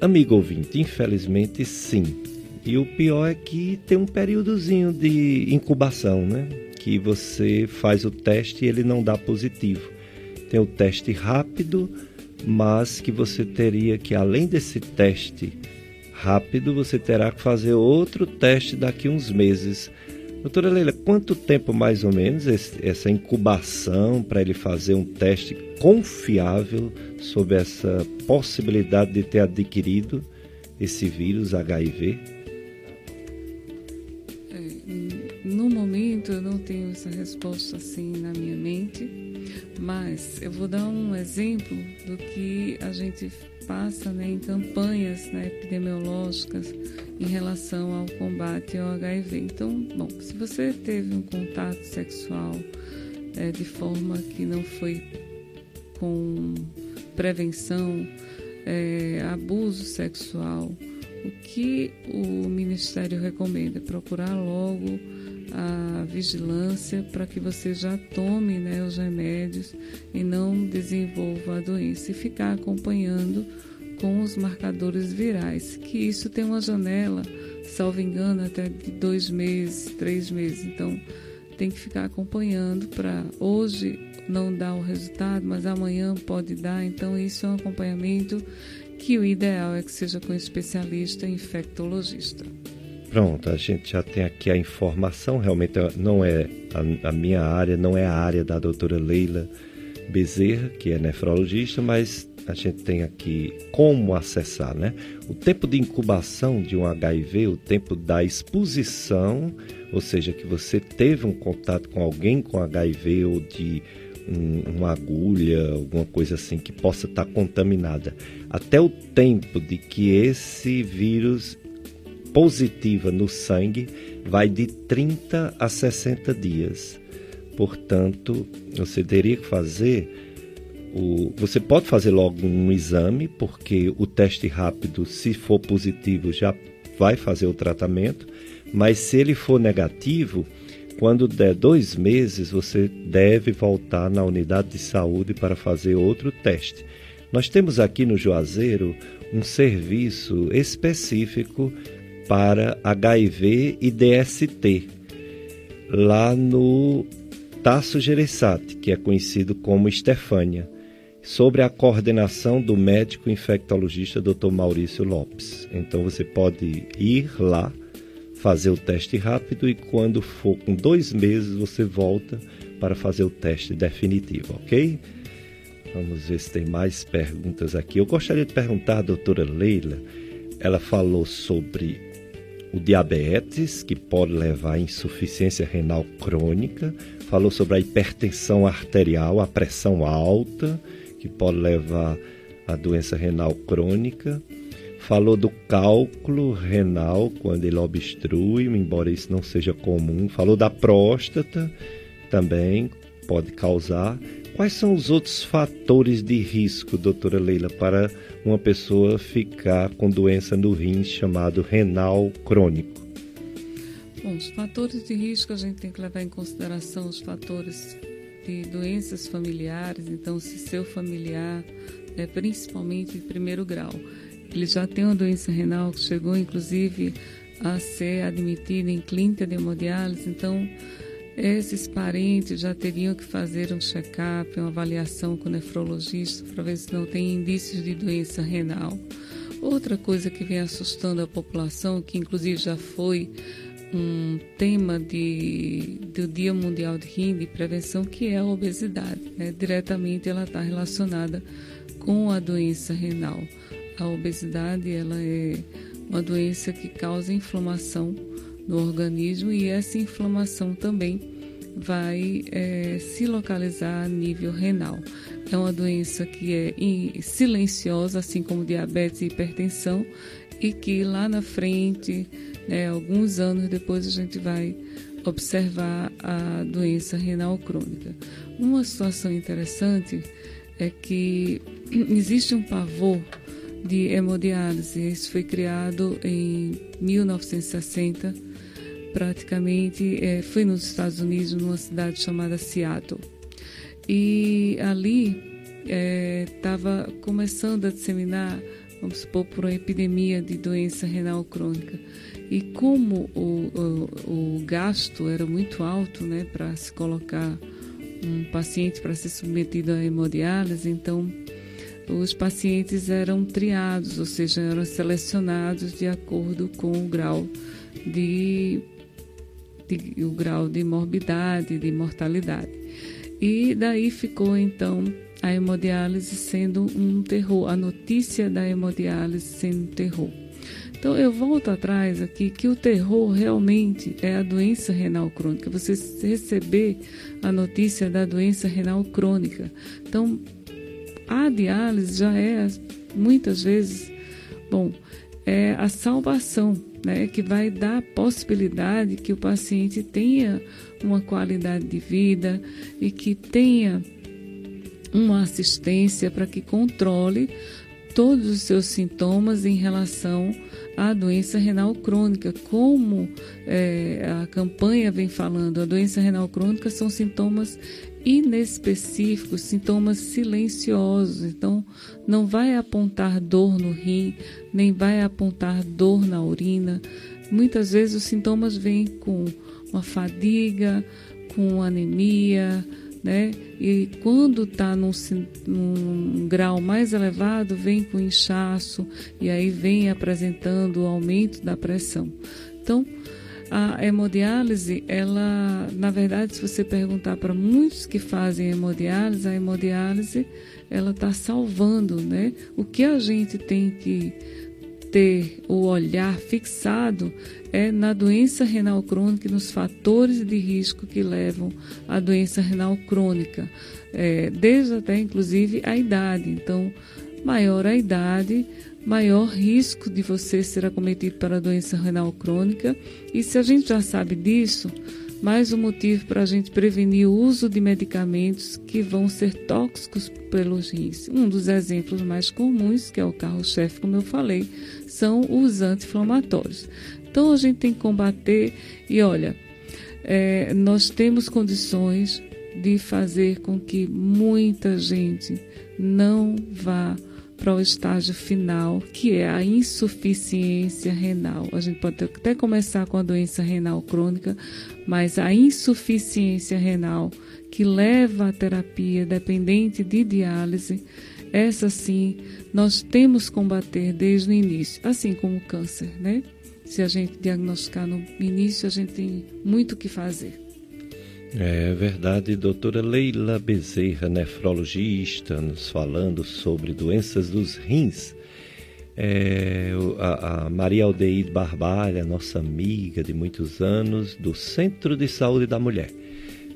Amigo ouvinte, infelizmente sim. E o pior é que tem um períodozinho de incubação, né? Que você faz o teste e ele não dá positivo. Tem o teste rápido, mas que você teria que, além desse teste rápido, você terá que fazer outro teste daqui uns meses. Doutora Leila, quanto tempo mais ou menos essa incubação para ele fazer um teste confiável sobre essa possibilidade de ter adquirido esse vírus HIV? É, no momento eu não tenho essa resposta assim na minha mente, mas eu vou dar um exemplo do que a gente passa né, em campanhas né, epidemiológicas em relação ao combate ao HIV. Então, bom, se você teve um contato sexual é, de forma que não foi com prevenção, é, abuso sexual, o que o Ministério recomenda? Procurar logo a vigilância para que você já tome né, os remédios e não desenvolva a doença e ficar acompanhando com os marcadores virais, que isso tem uma janela, salvo engano, até de dois meses, três meses. Então tem que ficar acompanhando para hoje não dar o resultado, mas amanhã pode dar. Então isso é um acompanhamento que o ideal é que seja com especialista infectologista. Pronto, a gente já tem aqui a informação, realmente não é a, a, minha área, não é a área da doutora Leila Bezerra, que é nefrologista, mas a gente tem aqui como acessar, né? O tempo de incubação de um HIV, o tempo da exposição, ou seja, que você teve um contato com alguém com HIV ou de um, uma agulha, alguma coisa assim que possa estar contaminada, até o tempo de que esse vírus positiva no sangue vai de 30 a 60 dias. Portanto, você teria que fazer o, você pode fazer logo um exame, porque o teste rápido, se for positivo, já vai fazer o tratamento, mas se ele for negativo, quando der dois meses, você deve voltar na unidade de saúde para fazer outro teste. Nós temos aqui no Juazeiro um serviço específico para HIV e DST, lá no Tasso Gereissati, que é conhecido como Estefânia, sobre a coordenação do médico infectologista Dr. Maurício Lopes. Então você pode ir lá, fazer o teste rápido e quando for com dois meses você volta para fazer o teste definitivo, ok? Vamos ver se tem mais perguntas aqui. Eu gostaria de perguntar à doutora Leila, ela falou sobre o diabetes, que pode levar à insuficiência renal crônica, falou sobre a hipertensão arterial, a pressão alta, que pode levar à doença renal crônica, falou do cálculo renal quando ele obstrui, embora isso não seja comum. Falou da próstata também, pode causar. Quais são os outros fatores de risco, doutora Leila, para uma pessoa ficar com doença no rim chamado renal crônico? Bom, os fatores de risco a gente tem que levar em consideração os fatores de doenças familiares. Então, se seu familiar é principalmente de primeiro grau, ele já tem uma doença renal que chegou inclusive a ser admitida em clínica de hemodiálise, então esses parentes já teriam que fazer um check-up, uma avaliação com o nefrologista para ver se não tem indícios de doença renal. Outra coisa que vem assustando a população, que inclusive já foi um tema de, do Dia Mundial de Rim de Prevenção, que é a obesidade. Né? Diretamente ela está relacionada com a doença renal. A obesidade ela é uma doença que causa inflamação no organismo e essa inflamação também vai é, se localizar a nível renal. É uma doença que é silenciosa, assim como diabetes e hipertensão, e que lá na frente, né, alguns anos depois, a gente vai observar a doença renal crônica. Uma situação interessante é que existe um pavor de hemodiálise. Isso foi criado em 1960, praticamente é, nos Estados Unidos, numa cidade chamada Seattle. E ali estava é, começando a disseminar, vamos supor, por uma epidemia de doença renal crônica. E como o, o, o gasto era muito alto né, para se colocar um paciente para ser submetido a hemodiálise, então os pacientes eram triados, ou seja, eram selecionados de acordo com o grau de, de o grau de morbidade, de mortalidade. E daí ficou então a hemodiálise sendo um terror, a notícia da hemodiálise sendo um terror. Então eu volto atrás aqui que o terror realmente é a doença renal crônica. Você receber a notícia da doença renal crônica. Então a diálise já é muitas vezes, bom, é a salvação, né, que vai dar a possibilidade que o paciente tenha uma qualidade de vida e que tenha uma assistência para que controle todos os seus sintomas em relação à doença renal crônica. Como é, a campanha vem falando, a doença renal crônica são sintomas inespecíficos, sintomas silenciosos. Então, não vai apontar dor no rim, nem vai apontar dor na urina. Muitas vezes os sintomas vêm com uma fadiga, com anemia, né? E quando está num, num, grau mais elevado, vem com inchaço e aí vem apresentando o aumento da pressão. Então, a hemodiálise, ela, na verdade, se você perguntar para muitos que fazem hemodiálise, a hemodiálise, ela está salvando, né? O que a gente tem que ter o olhar fixado é na doença renal crônica e nos fatores de risco que levam à doença renal crônica, é, desde até inclusive a idade. Então, maior a idade, maior risco de você ser acometido pela doença renal crônica. E se a gente já sabe disso, mais um motivo para a gente prevenir o uso de medicamentos que vão ser tóxicos pelos rins. Um dos exemplos mais comuns, que é o carro-chefe, como eu falei, são os anti-inflamatórios. Então a gente tem que combater e olha, é, nós temos condições de fazer com que muita gente não vá para o estágio final, que é a insuficiência renal. A gente pode até começar com a doença renal crônica, mas a insuficiência renal que leva à terapia dependente de diálise, essa sim nós temos que combater desde o início, assim como o câncer, né? Se a gente diagnosticar no início, a gente tem muito o que fazer. É verdade, doutora Leila Bezerra, nefrologista, nos falando sobre doenças dos rins. É, a, a, Maria Aldeide Barbalha, nossa amiga de muitos anos, do Centro de Saúde da Mulher.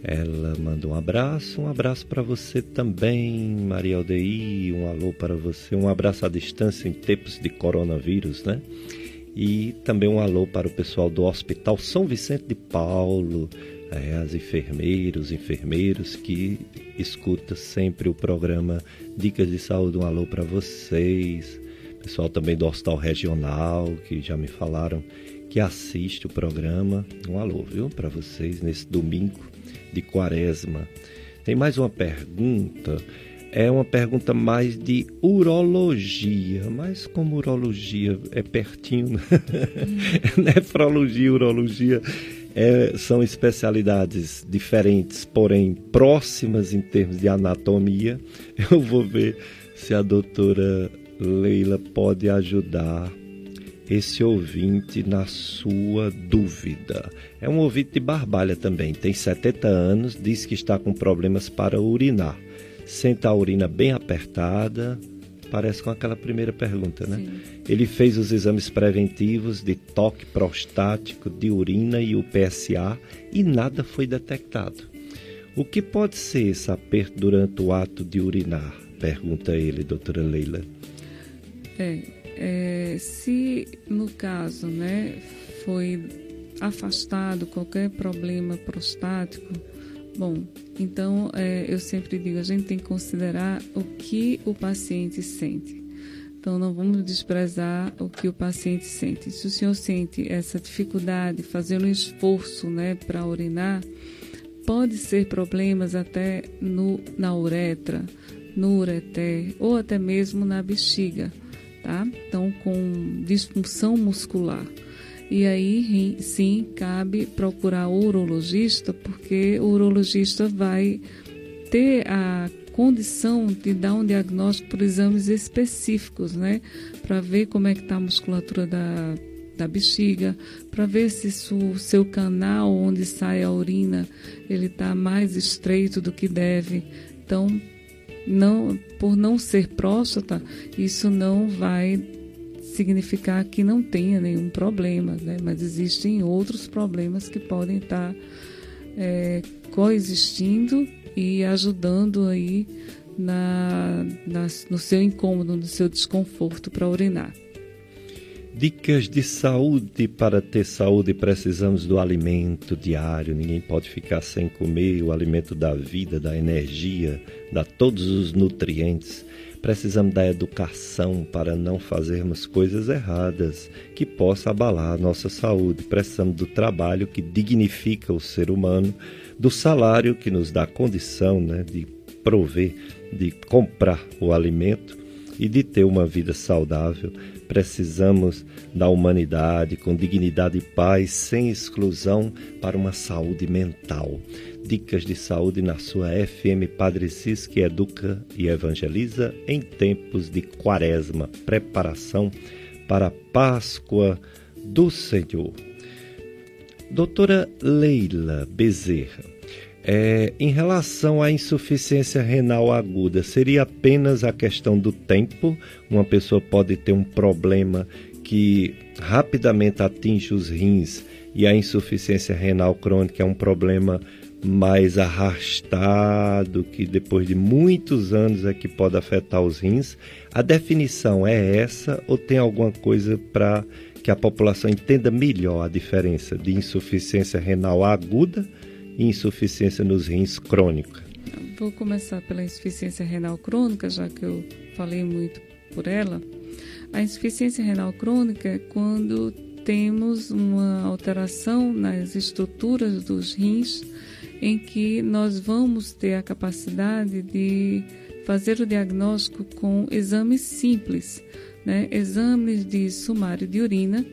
Ela manda um abraço, um abraço para você também, Maria Aldeir, um alô para você, um abraço à distância em tempos de coronavírus, né? E também um alô para o pessoal do Hospital São Vicente de Paulo, é, as enfermeiros, enfermeiros que escuta sempre o programa Dicas de Saúde. Um alô para vocês. Pessoal também do Hospital Regional, que já me falaram que assiste o programa. Um alô, viu, para vocês nesse domingo de quaresma. Tem mais uma pergunta. É uma pergunta mais de urologia, mas como urologia é pertinho, né? nefrologia, urologia é, são especialidades diferentes, porém próximas em termos de anatomia. Eu vou ver se a doutora Leila pode ajudar esse ouvinte na sua dúvida. É um ouvinte de Barbalha também, tem 70 anos, diz que está com problemas para urinar. Sente a urina bem apertada, parece com aquela primeira pergunta, né? Sim. Ele fez os exames preventivos de toque prostático, de urina e o PSA e nada foi detectado. O que pode ser esse aperto durante o ato de urinar? Pergunta ele, doutora Leila. É, é, se no caso, né, foi afastado qualquer problema prostático, Bom, então é, eu sempre digo, a gente tem que considerar o que o paciente sente. Então não vamos desprezar o que o paciente sente. Se o senhor sente essa dificuldade, fazendo um esforço, né, para urinar, pode ser problemas até no, na uretra, no ureter ou até mesmo na bexiga, tá? Então com disfunção muscular. E aí sim cabe procurar o urologista, porque o urologista vai ter a condição de dar um diagnóstico por exames específicos, né? Para ver como é que está a musculatura da, da bexiga, para ver se o seu canal onde sai a urina ele está mais estreito do que deve. Então, não, por não ser próstata, isso não vai significar que não tenha nenhum problema, né? mas existem outros problemas que podem estar é, coexistindo e ajudando aí na, na, no seu incômodo, no seu desconforto para urinar. Dicas de saúde. Para ter saúde, precisamos do alimento diário. Ninguém pode ficar sem comer o alimento da vida, da energia, dá todos os nutrientes. Precisamos da educação para não fazermos coisas erradas que possa abalar a nossa saúde. Precisamos do trabalho que dignifica o ser humano, do salário que nos dá condição né, de prover, de comprar o alimento e de ter uma vida saudável. Precisamos da humanidade com dignidade e paz, sem exclusão, para uma saúde mental. Dicas de saúde na sua FM Padre Cis, que educa e evangeliza em tempos de quaresma, preparação para a Páscoa do Senhor. Doutora Leila Bezerra, é, em relação à insuficiência renal aguda, seria apenas a questão do tempo? Uma pessoa pode ter um problema que rapidamente atinge os rins e a insuficiência renal crônica é um problema mais arrastado, que depois de muitos anos é que pode afetar os rins. A definição é essa ou tem alguma coisa para que a população entenda melhor a diferença de insuficiência renal aguda e insuficiência nos rins crônica? Vou começar pela insuficiência renal crônica, já que eu falei muito por ela. A insuficiência renal crônica é quando temos uma alteração nas estruturas dos rins em que nós vamos ter a capacidade de fazer o diagnóstico com exames simples, né? exames de sumário de urina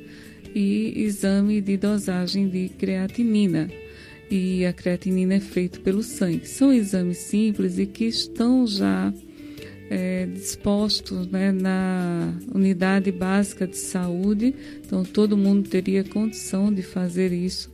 e exame de dosagem de creatinina. E a creatinina é feita pelo sangue. São exames simples e que estão já é, dispostos né, na unidade básica de saúde, então todo mundo teria condição de fazer isso.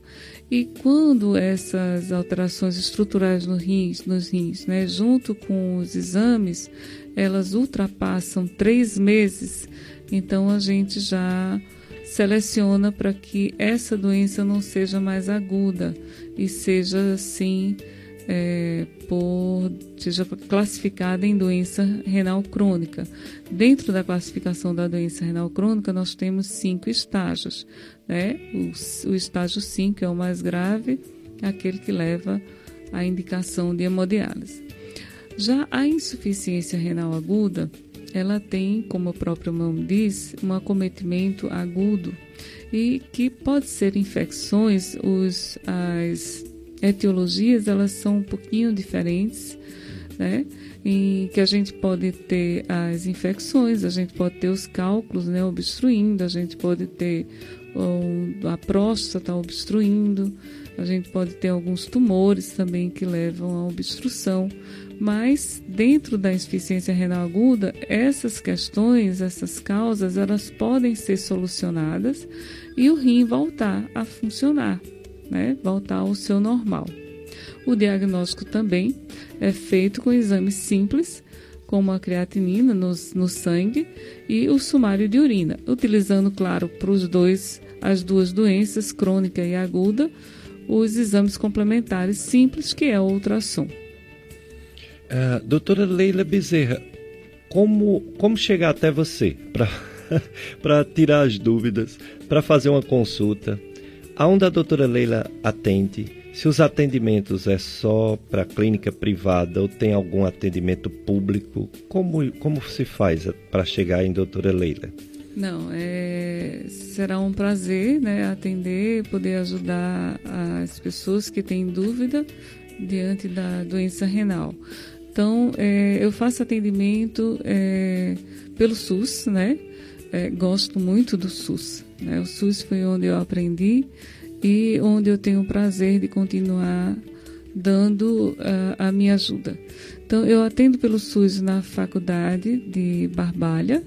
E quando essas alterações estruturais no rins, nos rins, né, junto com os exames, elas ultrapassam três meses, então a gente já seleciona para que essa doença não seja mais aguda e seja assim é, por seja classificada em doença renal crônica. Dentro da classificação da doença renal crônica, nós temos cinco estágios. Né? O, o estágio 5 é o mais grave, aquele que leva à indicação de hemodiálise. Já a insuficiência renal aguda, ela tem, como o próprio nome diz, um acometimento agudo e que pode ser infecções, os, as etiologias elas são um pouquinho diferentes, né? Em que a gente pode ter as infecções, a gente pode ter os cálculos, né, obstruindo, a gente pode ter a próstata obstruindo, a gente pode ter alguns tumores também que levam à obstrução, mas dentro da insuficiência renal aguda, essas questões, essas causas, elas podem ser solucionadas e o rim voltar a funcionar né, voltar ao seu normal. O diagnóstico também é feito com exames simples, como a creatinina no, no sangue e o sumário de urina, utilizando, claro, para os dois, as duas doenças, crônica e aguda, os exames complementares simples, que é o ultrassom. Uh, doutora Leila Bezerra, como, como chegar até você para tirar as dúvidas, para fazer uma consulta? Aonde a doutora Leila atende? Se os atendimentos é só para clínica privada ou tem algum atendimento público, como, como se faz para chegar em doutora Leila? Não, é, será um prazer né, atender, poder ajudar as pessoas que têm dúvida diante da doença renal. Então, é, eu faço atendimento é, pelo SUS, né? É, gosto muito do SUS. Né? O SUS foi onde eu aprendi e onde eu tenho o prazer de continuar dando uh, a minha ajuda. Então, eu atendo pelo SUS na faculdade de Barbalha,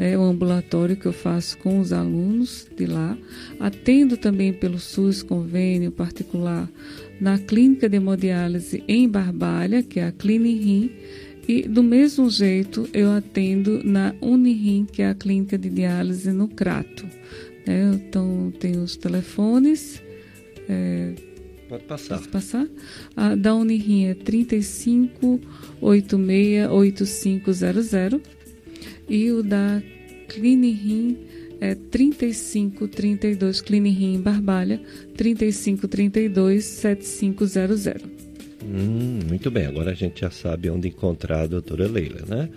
né, o ambulatório que eu faço com os alunos de lá. Atendo também pelo SUS convênio particular na clínica de hemodiálise em Barbalha, que é a Clinirim, e do mesmo jeito eu atendo na Unirim, que é a clínica de diálise no Crato. É, então, tem os telefones. É, pode passar. Pode passar. A da Unirim é 35 86 8500 e o da Clinirim é 35 32 Clinirim Barbalha 35 32 7500. Hum, muito bem, agora a gente já sabe onde encontrar a doutora Leila, né?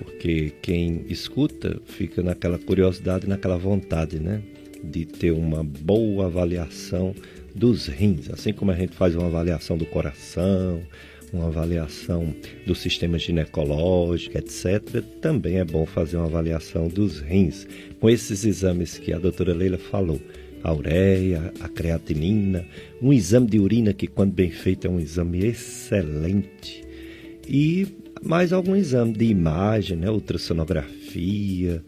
porque quem escuta fica naquela curiosidade, naquela vontade, né, de ter uma boa avaliação dos rins, assim como a gente faz uma avaliação do coração, uma avaliação do sistema ginecológico, etc. Também é bom fazer uma avaliação dos rins, com esses exames que a doutora Leila falou. A ureia, a creatinina, um exame de urina que, quando bem feito, é um exame excelente. E mais algum exame de imagem, né, ultrassonografia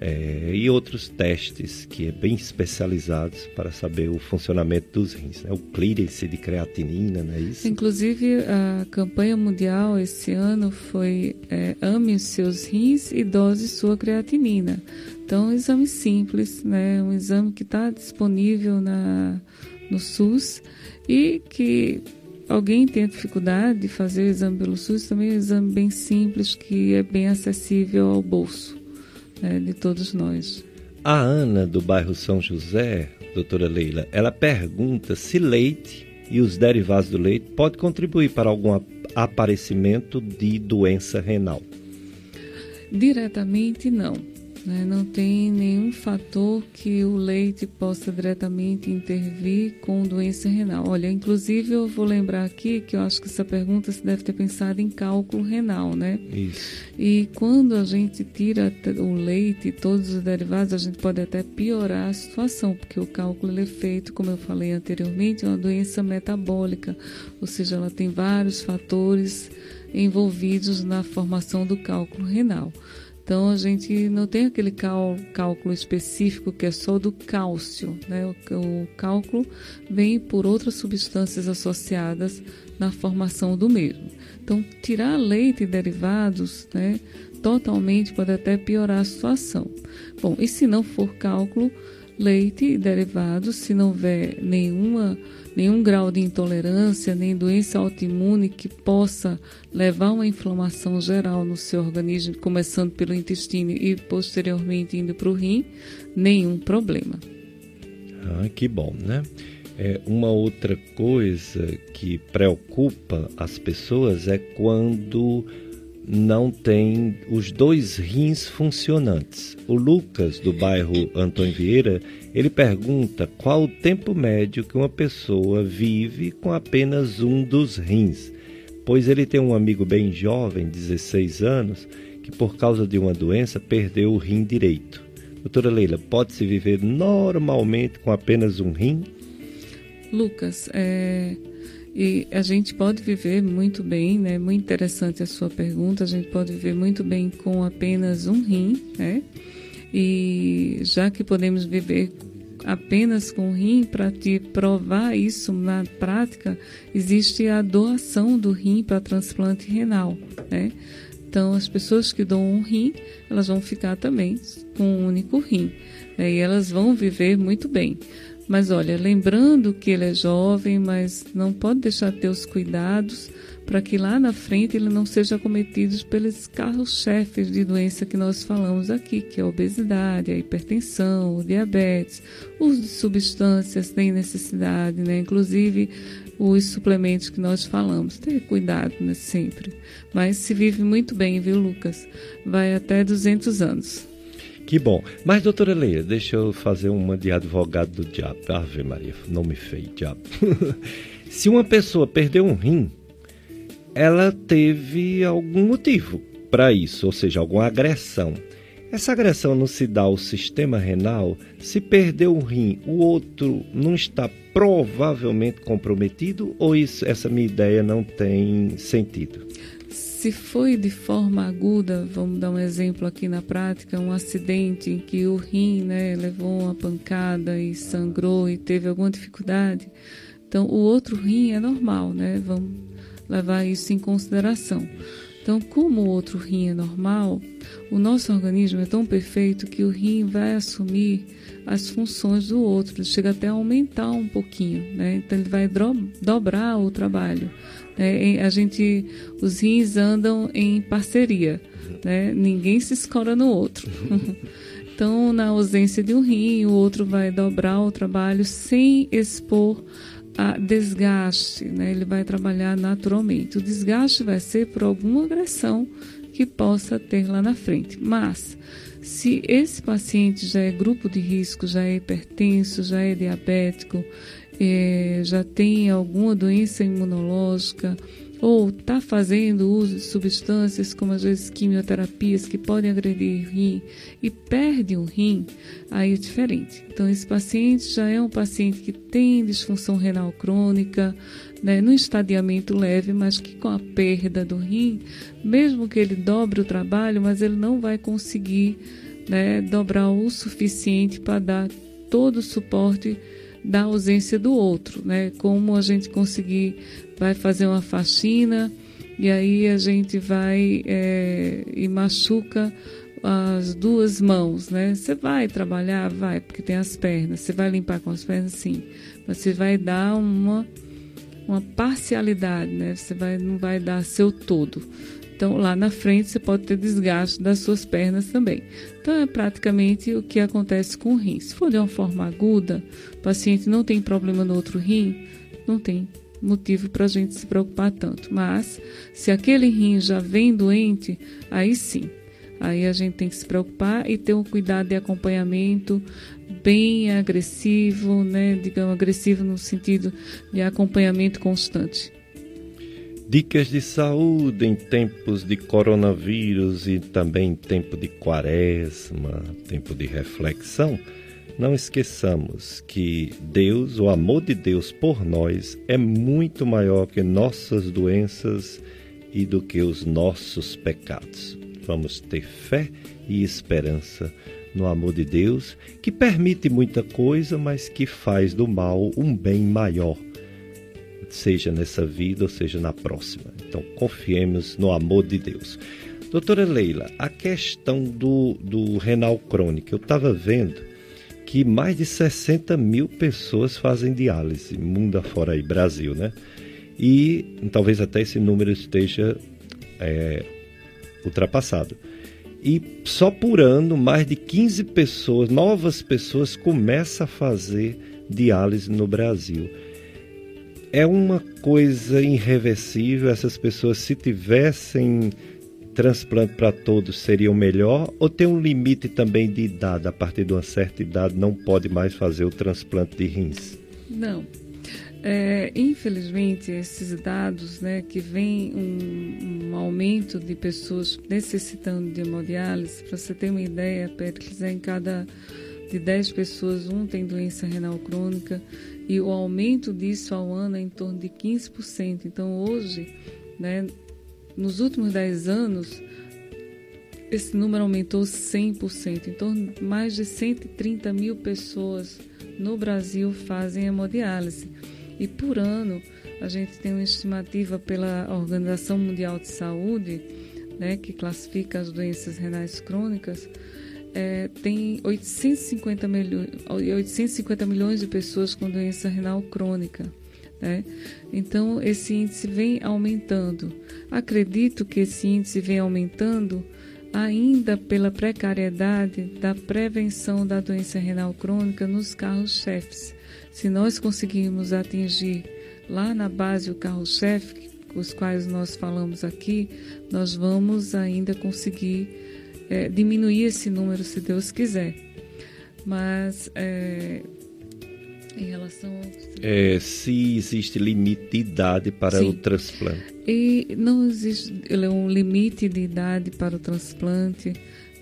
é, e outros testes que é bem especializados para saber o funcionamento dos rins, né, o clearance de creatinina, não é isso? Inclusive a campanha mundial esse ano foi é, ame os seus rins e dose sua creatinina. Então, um exame simples, né, um exame que está disponível na, no SUS e que alguém tem dificuldade de fazer o exame pelo SUS, também é um exame bem simples que é bem acessível ao bolso né, de todos nós. A Ana, do bairro São José, doutora Leila, ela pergunta se leite e os derivados do leite pode contribuir para algum aparecimento de doença renal. Diretamente não. Né? Não tem nenhum fator que o leite possa diretamente intervir com doença renal. Olha, inclusive eu vou lembrar aqui que eu acho que essa pergunta se deve ter pensado em cálculo renal, né? Isso. E quando a gente tira o leite e todos os derivados, a gente pode até piorar a situação, porque o cálculo é feito, como eu falei anteriormente, é uma doença metabólica, ou seja, ela tem vários fatores envolvidos na formação do cálculo renal. Então a gente não tem aquele cálculo específico que é só do cálcio, né? O, cálculo vem por outras substâncias associadas na formação do mesmo. Então tirar leite e derivados, né? Totalmente pode até piorar a situação. Bom, e se não for cálculo, leite e derivados, se não houver nenhuma, nenhum grau de intolerância, nem doença autoimune que possa levar uma inflamação geral no seu organismo, começando pelo intestino e posteriormente indo para o rim, nenhum problema. Ah, que bom, né? É, uma outra coisa que preocupa as pessoas é quando não tem os dois rins funcionantes. O Lucas, do bairro Antônio Vieira, ele pergunta qual o tempo médio que uma pessoa vive com apenas um dos rins, pois ele tem um amigo bem jovem, 16 anos, que por causa de uma doença perdeu o rim direito. Doutora Leila, pode-se viver normalmente com apenas um rim? Lucas, é, e a gente pode viver muito bem, né? Muito interessante a sua pergunta. A gente pode viver muito bem com apenas um rim, né? E já que podemos viver apenas com rim, para te provar isso na prática, existe a doação do rim para transplante renal, né? Então, as pessoas que dão um rim, elas vão ficar também com um único rim, né? e elas vão viver muito bem. Mas olha, lembrando que ele é jovem, mas não pode deixar de ter os cuidados para que lá na frente ele não seja cometido pelos carros-chefes de doença que nós falamos aqui, que é a obesidade, a hipertensão, o diabetes, uso de substâncias sem necessidade, né? inclusive os suplementos que nós falamos. Ter cuidado né? sempre. Mas se vive muito bem, viu, Lucas? Vai até 200 anos. Que bom. Mas, doutora Leia, deixa eu fazer uma de advogado do diabo. Ave Maria, nome feio, diabo. Se uma pessoa perdeu um rim, ela teve algum motivo para isso, ou seja, alguma agressão. Essa agressão não se dá ao sistema renal. Se perdeu um rim, o outro não está provavelmente comprometido ou isso, essa minha ideia não tem sentido? Se foi de forma aguda, vamos dar um exemplo aqui na prática, um acidente em que o rim né, levou uma pancada e sangrou e teve alguma dificuldade, então o outro rim é normal, né? Vamos levar isso em consideração. Então, como o outro rim é normal, o nosso organismo é tão perfeito que o rim vai assumir as funções do outro, chega até a aumentar um pouquinho, né? Então ele vai dobrar o trabalho. Né? A gente, os rins andam em parceria, né? Ninguém se escora no outro. então, na ausência de um rim, o outro vai dobrar o trabalho sem expor a desgaste, né? Ele vai trabalhar naturalmente. O desgaste vai ser por alguma agressão que possa ter lá na frente. Mas se esse paciente já é grupo de risco, já é hipertenso, já é diabético, é, já tem alguma doença imunológica ou está fazendo uso de substâncias como às vezes quimioterapias que podem agredir o rim e perde um rim, aí é diferente. Então esse paciente já é um paciente que tem disfunção renal crônica, né, no estadiamento leve, mas que com a perda do rim, mesmo que ele dobre o trabalho, mas ele não vai conseguir né, dobrar o suficiente para dar todo o suporte da ausência do outro, né? Como a gente conseguir, vai fazer uma faxina e aí a gente vai é, e machuca as duas mãos, né? Você vai trabalhar, vai, porque tem as pernas. Você vai limpar com as pernas, sim. Mas você vai dar uma uma parcialidade, né? Você vai não vai dar seu todo. Então, lá na frente, você pode ter desgaste das suas pernas também. Então, é praticamente o que acontece com o rim. Se for de uma forma aguda, o paciente não tem problema no outro rim, não tem motivo para a gente se preocupar tanto. Mas, se aquele rim já vem doente, aí sim. Aí a gente tem que se preocupar e ter um cuidado de acompanhamento bem agressivo, né? Digamos, agressivo no sentido de acompanhamento constante. Dicas de saúde em tempos de coronavírus e também tempo de quaresma, tempo de reflexão. Não esqueçamos que Deus, o amor de Deus por nós, é muito maior que nossas doenças e do que os nossos pecados. Vamos ter fé e esperança no amor de Deus, que permite muita coisa, mas que faz do mal um bem maior seja nessa vida ou seja na próxima. Então, confiemos no amor de Deus. Doutora Leila, a questão do, do renal crônico, eu estava vendo que mais de 60 mil pessoas fazem diálise, mundo afora aí, Brasil, né? E talvez até esse número esteja é, ultrapassado. E só por ano, mais de 15 pessoas, novas pessoas, começam a fazer diálise no Brasil. É uma coisa irreversível, essas pessoas, se tivessem transplante para todos seria o melhor ou tem um limite também de idade? A partir de uma certa idade não pode mais fazer o transplante de rins? Não. É, infelizmente, esses dados né, que vem um, um, aumento de pessoas necessitando de hemodiálise, para você ter uma ideia, Péricles, é em cada de 10 pessoas, um tem doença renal crônica e o aumento disso ao ano é em torno de 15%. Então, hoje, né, nos últimos 10 anos, esse número aumentou 100%. Então, mais de 130 mil pessoas no Brasil fazem hemodiálise. E por ano, a gente tem uma estimativa pela Organização Mundial de Saúde, né, que classifica as doenças renais crônicas, é, tem 850, milho, 850 milhões de pessoas com doença renal crônica. Né? Então, esse índice vem aumentando. Acredito que esse índice vem aumentando ainda pela precariedade da prevenção da doença renal crônica nos carros-chefes. Se nós conseguirmos atingir lá na base o carro-chefe, os quais nós falamos aqui, nós vamos ainda conseguir é, diminuir esse número, se Deus quiser. Mas é, em relação ao... é, se existe limite de idade para Sim. o transplante. E não existe um limite de idade para o transplante.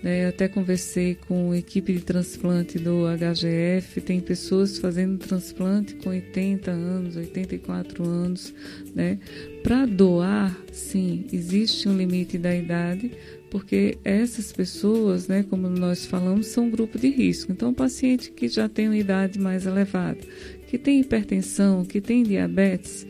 Né? Eu até conversei com a equipe de transplante do HGF. Tem pessoas fazendo transplante com 80 anos, 84 anos. Né? Para doar, sim, existe um limite da idade, porque essas pessoas, né, como nós falamos, são um grupo de risco. Então, o paciente que já tem uma idade mais elevada, que tem hipertensão, que tem diabetes,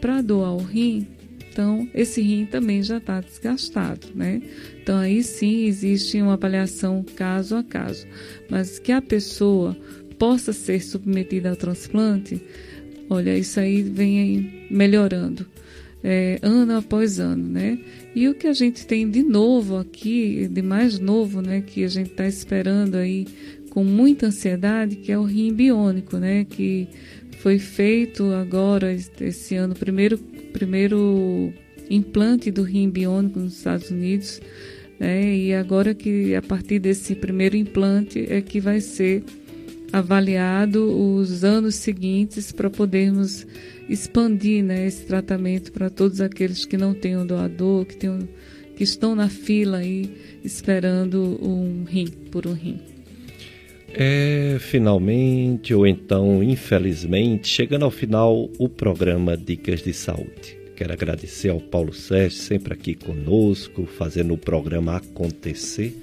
para doar o rim, então esse rim também já está desgastado, né? Então aí sim existe uma avaliação caso a caso, mas que a pessoa possa ser submetida ao transplante, olha, isso aí vem melhorando é, ano após ano, né? E o que a gente tem de novo aqui, de mais novo, né, que a gente está esperando aí com muita ansiedade, que é o rim biônico, né, que foi feito agora esse ano, primeiro primeiro implante do rim biônico nos Estados Unidos, né? E agora que a partir desse primeiro implante é que vai ser avaliado os anos seguintes para podermos expandir né, esse tratamento para todos aqueles que não têm um doador, que, tem, que estão na fila aí esperando um rim, por um rim. É, finalmente, ou então infelizmente, chegando ao final o programa Dicas de Saúde. Quero agradecer ao Paulo Sérgio, sempre aqui conosco, fazendo o programa acontecer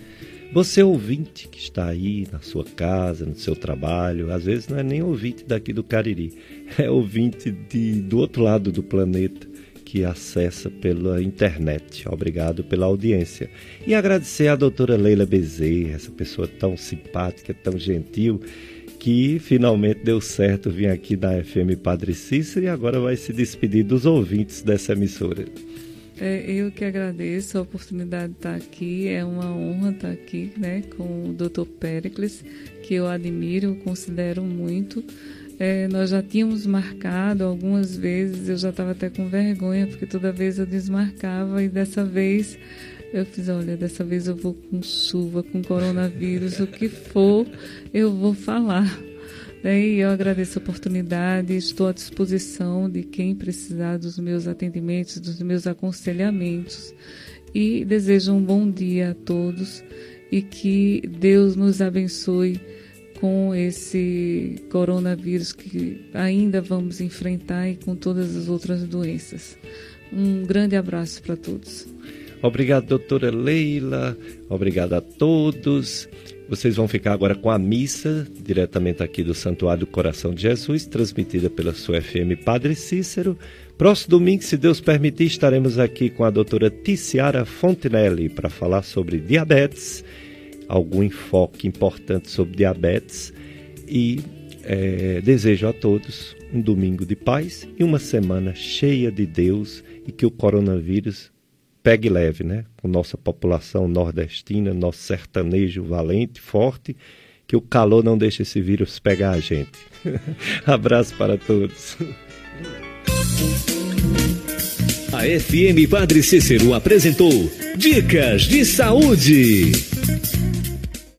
você ouvinte que está aí na sua casa, no seu trabalho, às vezes não é nem ouvinte daqui do Cariri, é ouvinte de, do outro lado do planeta que acessa pela internet. Obrigado pela audiência. E agradecer à doutora Leila Bezerra, essa pessoa tão simpática, tão gentil, que finalmente deu certo vir aqui da FM Padre Cícero e agora vai se despedir dos ouvintes dessa emissora. É, eu que agradeço a oportunidade de estar aqui. É uma honra estar aqui né, com o Dr. Pericles, que eu admiro, considero muito. É, nós já tínhamos marcado algumas vezes, eu já estava até com vergonha, porque toda vez eu desmarcava e dessa vez eu fiz, olha, dessa vez eu vou com chuva, com coronavírus, o que for, eu vou falar. E eu agradeço a oportunidade, estou à disposição de quem precisar dos meus atendimentos, dos meus aconselhamentos. E desejo um bom dia a todos e que Deus nos abençoe com esse coronavírus que ainda vamos enfrentar e com todas as outras doenças. Um grande abraço para todos. Obrigado, doutora Leila. Obrigado a todos. Vocês vão ficar agora com a missa, diretamente aqui do Santuário do Coração de Jesus, transmitida pela sua FM Padre Cícero. Próximo domingo, se Deus permitir, estaremos aqui com a doutora Ticiara Fontinelli para falar sobre diabetes, algum enfoque importante sobre diabetes e é, desejo a todos um domingo de paz e uma semana cheia de Deus e que o coronavírus pegue leve, né? Com nossa população nordestina, nosso sertanejo valente, forte, que o calor não deixe esse vírus pegar a gente. Abraço para todos. A FM Padre Cícero apresentou Dicas de Saúde.